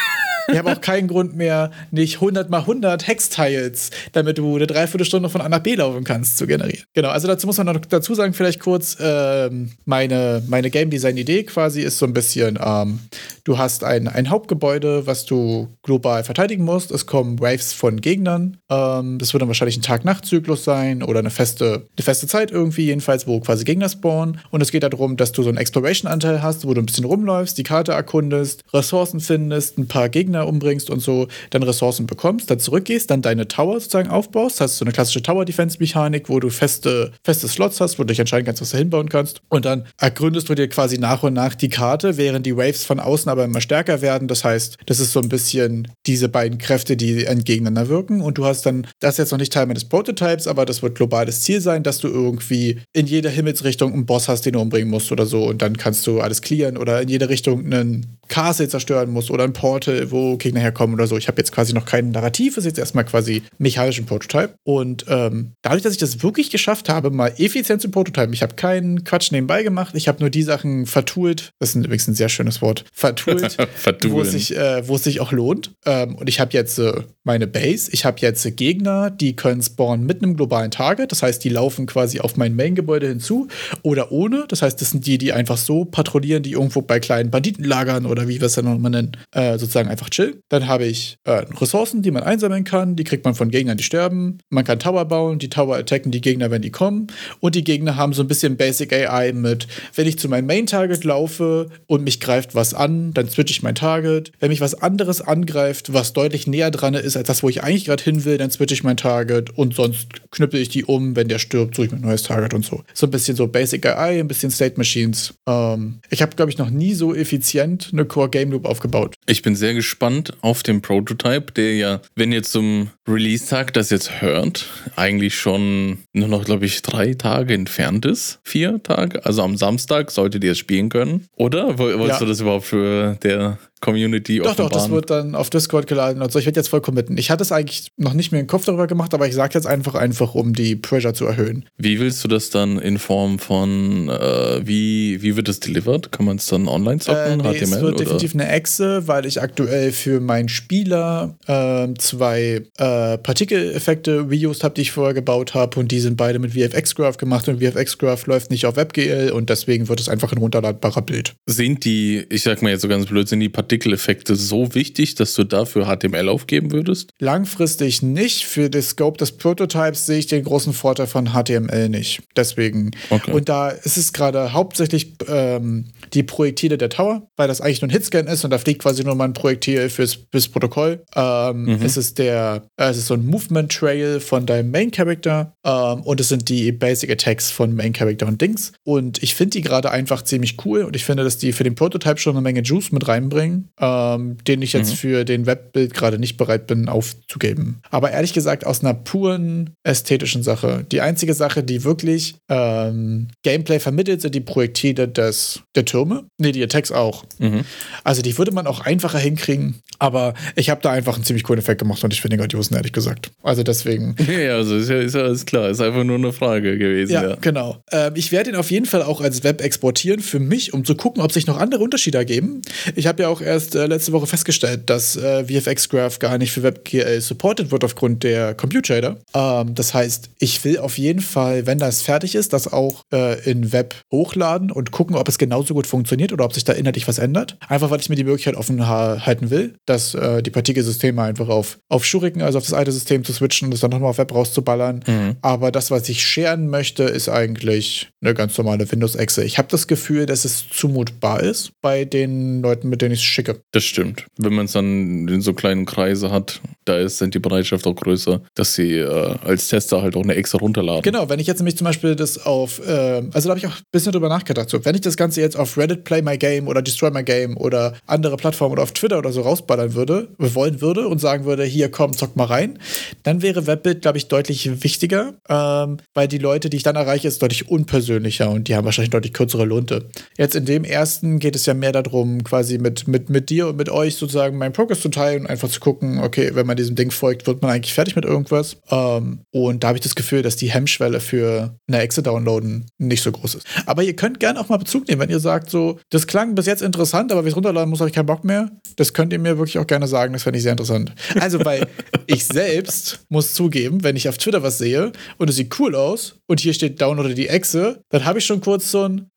Wir haben auch keinen Grund mehr, nicht 100 mal 100 Hex-Tiles, damit du eine Dreiviertelstunde von A nach B laufen kannst, zu generieren. Genau, also dazu muss man noch dazu sagen, vielleicht kurz, ähm, meine, meine Game Design-Idee quasi ist so ein bisschen, ähm, du hast ein, ein Hauptgebäude, was du global verteidigen musst. Es kommen Waves von Gegnern. Ähm, das wird dann wahrscheinlich ein Tag-Nacht-Zyklus sein oder eine feste, eine feste Zeit irgendwie, jedenfalls, wo quasi Gegner spawnen. Und es geht darum, dass du so einen Exploration-Anteil hast, wo du ein bisschen rumläufst, die Karte erkundest, Ressourcen findest, ein paar Gegner umbringst und so, dann Ressourcen bekommst, dann zurückgehst, dann deine Tower sozusagen aufbaust. Das heißt, so eine klassische Tower-Defense-Mechanik, wo du feste, feste Slots hast, wo du dich entscheiden kannst, was du hinbauen kannst. Und dann ergründest du dir quasi nach und nach die Karte, während die Waves von außen aber immer stärker werden. Das heißt, das ist so ein bisschen diese beiden Kräfte, die entgegeneinander wirken. Und du hast dann, das ist jetzt noch nicht Teil meines Prototypes, aber das wird globales Ziel sein, dass du irgendwie in jeder Himmelsrichtung einen Boss hast, den du umbringen musst oder so. Und dann kannst du alles clearen oder in jede Richtung einen Castle zerstören musst oder ein Portal, wo Gegner herkommen oder so. Ich habe jetzt quasi noch kein Narrativ, ist jetzt erstmal quasi mechanischen Prototype. Und ähm, dadurch, dass ich das wirklich geschafft habe, mal effizient zu prototypen, ich habe keinen Quatsch nebenbei gemacht, ich habe nur die Sachen vertoolt, das ist übrigens ein sehr schönes Wort, vertoolt, wo, es sich, äh, wo es sich auch lohnt. Ähm, und ich habe jetzt äh, meine Base, ich habe jetzt äh, Gegner, die können spawnen mit einem globalen Target, das heißt, die laufen quasi auf mein Main-Gebäude hinzu oder ohne, das heißt, das sind die, die einfach so patrouillieren, die irgendwo bei kleinen Banditen lagern oder wie wir es dann nochmal nennen, äh, sozusagen einfach chillen. Dann habe ich äh, Ressourcen, die man einsammeln kann, die kriegt man von Gegnern, die sterben. Man kann Tower bauen, die Tower attacken die Gegner, wenn die kommen. Und die Gegner haben so ein bisschen Basic AI mit, wenn ich zu meinem Main-Target laufe und mich greift was an, dann switche ich mein Target. Wenn mich was anderes angreift, was deutlich näher dran ist als das, wo ich eigentlich gerade hin will, dann switche ich mein Target und sonst knüppel ich die um. Wenn der stirbt, suche ich mir ein neues Target und so. So ein bisschen so Basic AI, ein bisschen State Machines. Ähm, ich habe, glaube ich, noch nie so effizient eine Core Game Loop aufgebaut. Ich bin sehr gespannt auf den Prototype, der ja, wenn ihr zum Release-Tag das jetzt hört, eigentlich schon nur noch, glaube ich, drei Tage entfernt ist. Vier Tage. Also am Samstag solltet ihr es spielen können. Oder? Wolltest ja. du das überhaupt für der Community Doch, doch, das wird dann auf Discord geladen und so. Ich werde jetzt voll committen. Ich hatte es eigentlich noch nicht mehr im Kopf darüber gemacht, aber ich sage jetzt einfach, einfach, um die Pressure zu erhöhen. Wie willst du das dann in Form von, äh, wie, wie wird es delivered? Kann man es dann online zocken? Äh, nee, HTML? Es wird oder? definitiv eine Exe, weil ich aktuell für meinen Spieler äh, zwei äh, Partikeleffekte-Videos habe, die ich vorher gebaut habe und die sind beide mit VFX Graph gemacht und VFX Graph läuft nicht auf WebGL und deswegen wird es einfach ein runterladbarer Bild. Sind die, ich sag mal jetzt so ganz blöd, sind die Partikel Partikeleffekte so wichtig, dass du dafür HTML aufgeben würdest? Langfristig nicht. Für den Scope des Prototypes sehe ich den großen Vorteil von HTML nicht. Deswegen. Okay. Und da ist es gerade hauptsächlich ähm, die Projektile der Tower, weil das eigentlich nur ein Hitscan ist und da fliegt quasi nur mal ein Projektil fürs, fürs Protokoll. Ähm, mhm. Es ist der, äh, es ist so ein Movement Trail von deinem Main Character ähm, und es sind die Basic Attacks von Main Character und Dings. Und ich finde die gerade einfach ziemlich cool und ich finde, dass die für den Prototype schon eine Menge Juice mit reinbringen ähm, den ich jetzt mhm. für den Webbild gerade nicht bereit bin aufzugeben. Aber ehrlich gesagt, aus einer puren ästhetischen Sache. Die einzige Sache, die wirklich ähm, Gameplay vermittelt, sind die Projektile des, der Türme. Nee, die Attacks auch. Mhm. Also die würde man auch einfacher hinkriegen. Aber ich habe da einfach einen ziemlich coolen Effekt gemacht und ich finde den grandiosen, ehrlich gesagt. Also deswegen. Ja, also ist ja, ist ja alles klar. Ist einfach nur eine Frage gewesen. Ja, ja. genau. Ähm, ich werde ihn auf jeden Fall auch als Web exportieren für mich, um zu gucken, ob sich noch andere Unterschiede ergeben. Ich habe ja auch erst äh, letzte Woche festgestellt, dass äh, VFX Graph gar nicht für WebGL supported wird aufgrund der Compute Shader. Ähm, das heißt, ich will auf jeden Fall, wenn das fertig ist, das auch äh, in Web hochladen und gucken, ob es genauso gut funktioniert oder ob sich da inhaltlich was ändert. Einfach, weil ich mir die Möglichkeit offen halten will, dass äh, die Partikelsysteme einfach auf, auf Shuriken, also auf das alte System zu switchen und es dann nochmal auf Web rauszuballern. Mhm. Aber das, was ich scheren möchte, ist eigentlich eine ganz normale Windows-Exe. Ich habe das Gefühl, dass es zumutbar ist bei den Leuten, mit denen ich es schicke. Das stimmt. Wenn man es dann in so kleinen Kreise hat, da ist dann die Bereitschaft auch größer, dass sie äh, als Tester halt auch eine extra runterladen. Genau, wenn ich jetzt nämlich zum Beispiel das auf, äh, also da habe ich auch ein bisschen drüber nachgedacht, so, wenn ich das Ganze jetzt auf Reddit Play My Game oder Destroy My Game oder andere Plattformen oder auf Twitter oder so rausballern würde, wollen würde und sagen würde, hier komm, zock mal rein, dann wäre Webbild, glaube ich, deutlich wichtiger, ähm, weil die Leute, die ich dann erreiche, ist deutlich unpersönlicher und die haben wahrscheinlich deutlich kürzere Lunte. Jetzt in dem ersten geht es ja mehr darum, quasi mit, mit mit, dir und mit euch sozusagen meinen Progress zu teilen und einfach zu gucken, okay, wenn man diesem Ding folgt, wird man eigentlich fertig mit irgendwas. Ähm, und da habe ich das Gefühl, dass die Hemmschwelle für eine Exe downloaden nicht so groß ist. Aber ihr könnt gerne auch mal Bezug nehmen, wenn ihr sagt, so, das klang bis jetzt interessant, aber wie es runterladen muss, habe ich keinen Bock mehr. Das könnt ihr mir wirklich auch gerne sagen, das fände ich sehr interessant. Also, weil ich selbst muss zugeben, wenn ich auf Twitter was sehe und es sieht cool aus und hier steht Download die Echse, dann habe ich schon kurz so ein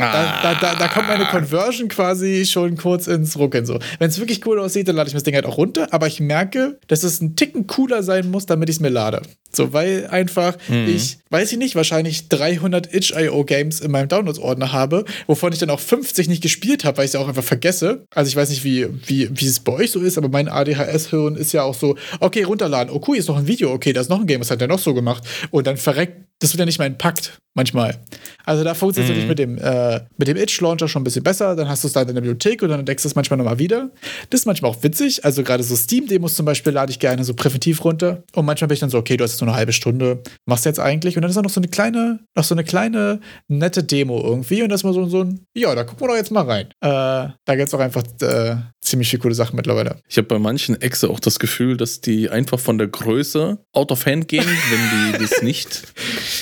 da, da, da, da, kommt meine Conversion quasi schon kurz ins Ruckeln. So. Wenn es wirklich cool aussieht, dann lade ich mir das Ding halt auch runter. Aber ich merke, dass es ein Ticken cooler sein muss, damit ich es mir lade. So, weil einfach mhm. ich, weiß ich nicht, wahrscheinlich 300 itch.io-Games in meinem Downloads-Ordner habe, wovon ich dann auch 50 nicht gespielt habe, weil ich es ja auch einfach vergesse. Also ich weiß nicht, wie, wie, wie es bei euch so ist, aber mein ADHS-Hirn ist ja auch so, okay, runterladen. Oh cool, ist noch ein Video. Okay, da ist noch ein Game, was hat der noch so gemacht? Und dann verreckt, das wird ja nicht mein Pakt manchmal. Also da funktioniert es mhm. mit dem, äh, mit dem Itch-Launcher schon ein bisschen besser. Dann hast du es da in der Bibliothek und dann entdeckst du es manchmal nochmal wieder. Das ist manchmal auch witzig. Also gerade so Steam-Demos zum Beispiel lade ich gerne so präventiv runter. Und manchmal bin ich dann so, okay, du hast jetzt nur eine halbe Stunde, machst du jetzt eigentlich? Und dann ist da noch so eine kleine, noch so eine kleine nette Demo irgendwie. Und das ist mal so, so ein, ja, da gucken wir doch jetzt mal rein. Äh, da gibt es auch einfach äh, ziemlich viele coole Sachen mittlerweile. Ich habe bei manchen Exe auch das Gefühl, dass die einfach von der Größe out of hand gehen, wenn die das nicht.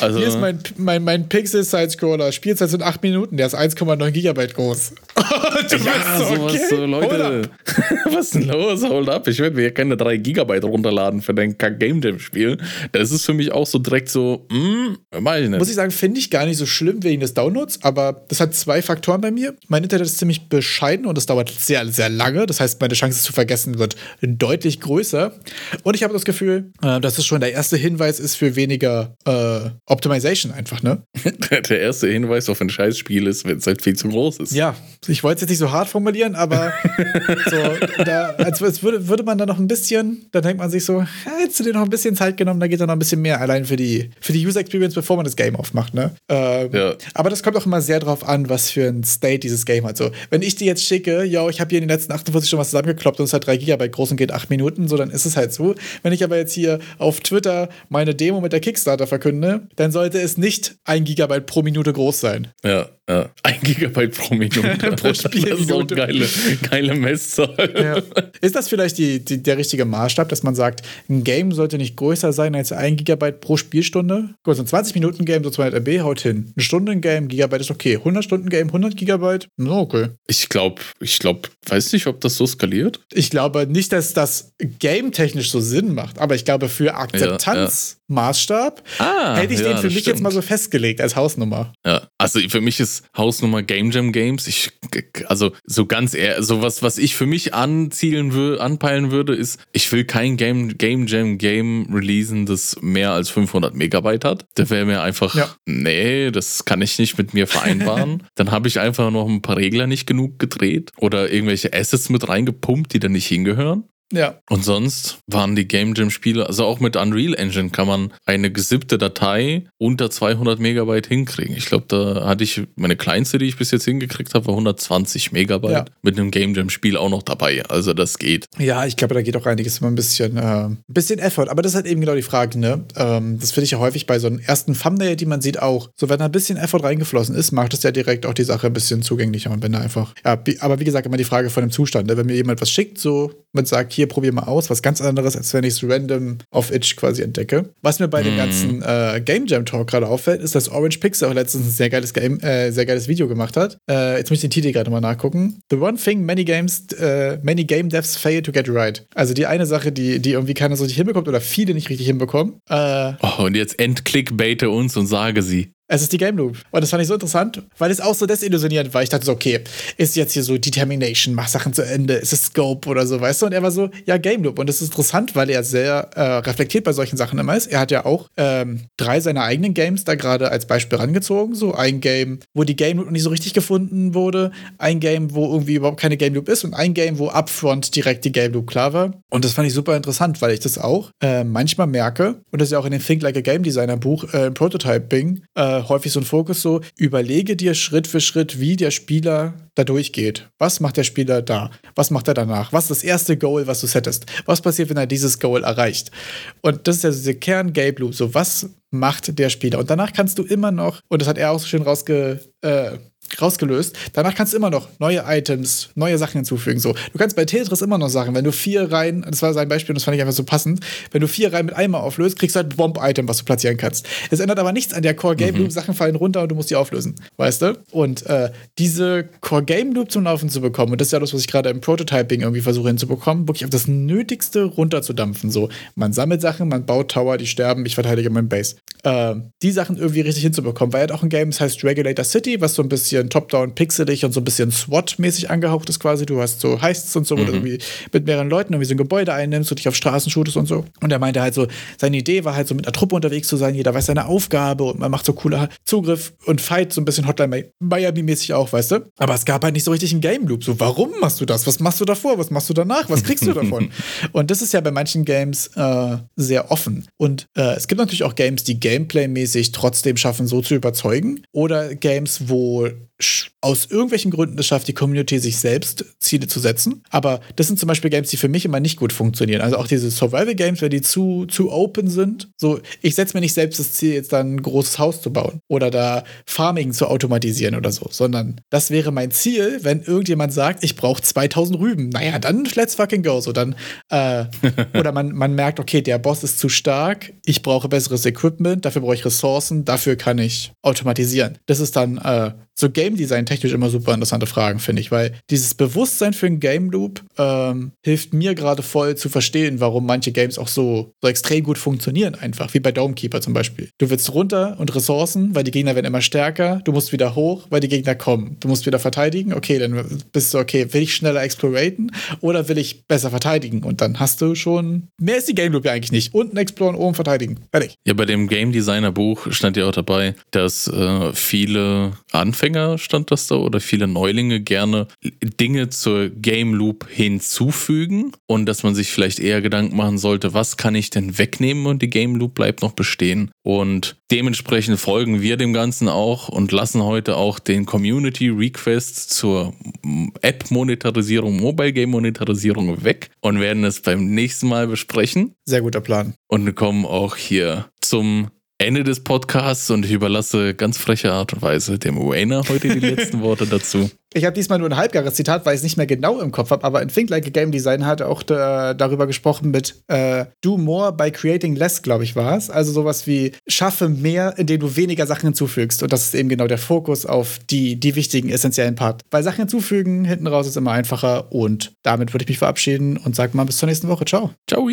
Also Hier ist mein, mein, mein Pixel-Side-Scroller. Spielzeit sind 8 Minuten, der ist 1,9 Gigabyte groß. du ja, so, sowas okay. so, Leute. Was ist denn los? Hold up. Ich werde mir keine 3 Gigabyte runterladen für dein Game Jam-Spiel. Das ist für mich auch so direkt so, hm, weiß ich nicht. Muss ich sagen, finde ich gar nicht so schlimm wegen des Downloads, aber das hat zwei Faktoren bei mir. Mein Internet ist ziemlich bescheiden und es dauert sehr, sehr lange. Das heißt, meine Chance zu vergessen wird deutlich größer. Und ich habe das Gefühl, äh, dass es schon der erste Hinweis ist für weniger äh, Optimization einfach, ne? der erste Hinweis auf ein Scheißspiel ist, wenn es halt viel zu groß ist. Ja, ich wollte es jetzt nicht so hart formulieren, aber so, da, als, als würde, würde man da noch ein bisschen, da denkt man sich so, hättest du dir noch ein bisschen Zeit genommen, da geht da noch ein bisschen mehr allein für die, für die User Experience, bevor man das Game aufmacht, ne? Ähm, ja. Aber das kommt auch immer sehr drauf an, was für ein State dieses Game hat. So, wenn ich dir jetzt schicke, yo, ich habe hier in den letzten 48 Stunden was zusammengekloppt und es hat 3 GB groß und geht 8 Minuten, so, dann ist es halt so. Wenn ich aber jetzt hier auf Twitter meine Demo mit der Kickstarter verkünde, dann sollte es nicht 1 GB pro Minute groß sein. Ja, ja. 1 GB pro Minute. pro ist so geile, geile Messzahl. Ja. Ist das vielleicht die, die, der richtige Maßstab, dass man sagt, ein Game sollte nicht größer sein als 1 GB pro Spielstunde? Gut, so ein 20-Minuten-Game, so 200 MB haut hin. Ein Stunden-Game, Gigabyte ist okay. 100-Stunden-Game, 100 Gigabyte, no, okay. Ich glaube, ich glaube, weiß nicht, ob das so skaliert. Ich glaube nicht, dass das game-technisch so Sinn macht, aber ich glaube, für Akzeptanzmaßstab ja, ja. ah, hätte ich den für mich stimmt. jetzt mal so festgelegt als Hausnummer. Ja, also für mich ist Hausnummer Game Jam Games. Ich, also so ganz eher, so was, was ich für mich anzielen würde, anpeilen würde, ist, ich will kein Game, Game Jam Game releasen, das mehr als 500 Megabyte hat. Da wäre mir einfach, ja. nee, das kann ich nicht mit mir vereinbaren. Dann habe ich einfach noch ein paar Regler nicht genug gedreht oder irgendwelche Assets mit reingepumpt, die da nicht hingehören. Ja. Und sonst waren die Game Jam Spiele, also auch mit Unreal Engine kann man eine gesippte Datei unter 200 Megabyte hinkriegen. Ich glaube, da hatte ich meine kleinste, die ich bis jetzt hingekriegt habe, war 120 Megabyte ja. mit einem Game Jam Spiel auch noch dabei. Also das geht. Ja, ich glaube, da geht auch einiges immer ein bisschen, äh, ein bisschen Effort. Aber das ist halt eben genau die Frage, ne? Ähm, das finde ich ja häufig bei so einem ersten Thumbnail, die man sieht, auch. So, wenn da ein bisschen Effort reingeflossen ist, macht es ja direkt auch die Sache ein bisschen zugänglicher. Und wenn da einfach, ja, aber wie gesagt, immer die Frage von dem Zustand. Ne? Wenn mir jemand was schickt, so mit sagt, hier probier mal aus, was ganz anderes, als wenn ich es random auf Itch quasi entdecke. Was mir bei mm. dem ganzen äh, Game Jam Talk gerade auffällt, ist, dass Orange Pixel auch letztens ein sehr geiles, Game, äh, sehr geiles Video gemacht hat. Äh, jetzt muss ich den Titel gerade mal nachgucken. The one thing many games, äh, many game devs fail to get right. Also die eine Sache, die, die irgendwie keiner so richtig hinbekommt oder viele nicht richtig hinbekommen. Äh, oh, und jetzt entclickbaite uns und sage sie. Es ist die Game Loop. Und das fand ich so interessant, weil es auch so desillusionierend war. Ich dachte so, okay, ist jetzt hier so Determination, mach Sachen zu Ende, ist es Scope oder so, weißt du? Und er war so, ja, Game Loop. Und das ist interessant, weil er sehr äh, reflektiert bei solchen Sachen immer ist. Er hat ja auch ähm, drei seiner eigenen Games da gerade als Beispiel rangezogen. So ein Game, wo die Game Loop nicht so richtig gefunden wurde, ein Game, wo irgendwie überhaupt keine Game Loop ist und ein Game, wo upfront direkt die Game Loop klar war. Und das fand ich super interessant, weil ich das auch äh, manchmal merke, und das ist ja auch in dem Think Like a Game Designer Buch äh, Prototyping, äh, häufig so ein Fokus so, überlege dir Schritt für Schritt, wie der Spieler da durchgeht. Was macht der Spieler da? Was macht er danach? Was ist das erste Goal, was du settest? Was passiert, wenn er dieses Goal erreicht? Und das ist ja diese Kern-Gabe Loop. So, was macht der Spieler? Und danach kannst du immer noch, und das hat er auch so schön rausge, äh, rausgelöst. Danach kannst du immer noch neue Items, neue Sachen hinzufügen. So, du kannst bei Tetris immer noch sagen, wenn du vier Reihen, das war sein Beispiel, und das fand ich einfach so passend, wenn du vier Reihen mit einmal auflöst, kriegst du halt ein Bomb-Item, was du platzieren kannst. Es ändert aber nichts an der Core Game Loop, mhm. Sachen fallen runter und du musst die auflösen, weißt du? Und äh, diese Core Game Loop zum Laufen zu bekommen, und das ist ja das, was ich gerade im Prototyping irgendwie versuche hinzubekommen, wirklich auf das Nötigste runterzudampfen. So, man sammelt Sachen, man baut Tower, die sterben, ich verteidige mein Base. Äh, die Sachen irgendwie richtig hinzubekommen, weil er hat auch ein Game, das heißt Regulator City, was so ein bisschen top-down pixelig und so ein bisschen SWAT-mäßig angehaucht ist quasi. Du hast so Heists und so, mhm. wo du mhm. irgendwie mit mehreren Leuten irgendwie so ein Gebäude einnimmst und dich auf Straßen shootest und so. Und er meinte halt so, seine Idee war halt so mit einer Truppe unterwegs zu sein, jeder weiß seine Aufgabe und man macht so cooler Zugriff und Fight, so ein bisschen Hotline Miami-mäßig auch, weißt du? Aber es gab halt nicht so richtig einen Game Loop. So, warum machst du das? Was machst du davor? Was machst du danach? Was kriegst du davon? und das ist ja bei manchen Games äh, sehr offen. Und äh, es gibt natürlich auch Games, die Gameplay-mäßig trotzdem schaffen, so zu überzeugen. Oder Games, wo sh- aus irgendwelchen Gründen es schafft, die Community sich selbst Ziele zu setzen. Aber das sind zum Beispiel Games, die für mich immer nicht gut funktionieren. Also auch diese Survival-Games, wenn die zu, zu open sind. So, ich setze mir nicht selbst das Ziel, jetzt dann ein großes Haus zu bauen oder da Farming zu automatisieren oder so, sondern das wäre mein Ziel, wenn irgendjemand sagt, ich brauche 2000 Rüben. Naja, dann let's fucking go. So, dann, äh, oder man, man merkt, okay, der Boss ist zu stark, ich brauche besseres Equipment, dafür brauche ich Ressourcen, dafür kann ich automatisieren. Das ist dann äh, so Game Design technisch immer super interessante Fragen, finde ich, weil dieses Bewusstsein für einen Game Loop ähm, hilft mir gerade voll zu verstehen, warum manche Games auch so, so extrem gut funktionieren, einfach, wie bei Domekeeper zum Beispiel. Du willst runter und Ressourcen, weil die Gegner werden immer stärker, du musst wieder hoch, weil die Gegner kommen. Du musst wieder verteidigen, okay, dann bist du, okay, will ich schneller exploraten oder will ich besser verteidigen? Und dann hast du schon, mehr ist die Game Loop ja eigentlich nicht. Unten exploren, oben verteidigen. Fertig. Ja, bei dem Game Designer Buch stand ja auch dabei, dass äh, viele Anfänger stand das da oder viele Neulinge gerne Dinge zur Game Loop hinzufügen und dass man sich vielleicht eher Gedanken machen sollte, was kann ich denn wegnehmen und die Game Loop bleibt noch bestehen. Und dementsprechend folgen wir dem Ganzen auch und lassen heute auch den Community Request zur App-Monetarisierung, Mobile Game-Monetarisierung weg und werden es beim nächsten Mal besprechen. Sehr guter Plan. Und kommen auch hier zum Ende des Podcasts und ich überlasse ganz freche Art und Weise dem Wayner heute die letzten Worte dazu. Ich habe diesmal nur ein halbgares Zitat, weil ich es nicht mehr genau im Kopf habe, aber in Think Like a Game Design hat auch da, darüber gesprochen mit äh, Do More by Creating Less, glaube ich, war es. Also sowas wie schaffe mehr, indem du weniger Sachen hinzufügst. Und das ist eben genau der Fokus auf die, die wichtigen, essentiellen Part. Weil Sachen hinzufügen, hinten raus ist immer einfacher. Und damit würde ich mich verabschieden und sage mal bis zur nächsten Woche. Ciao. Ciao.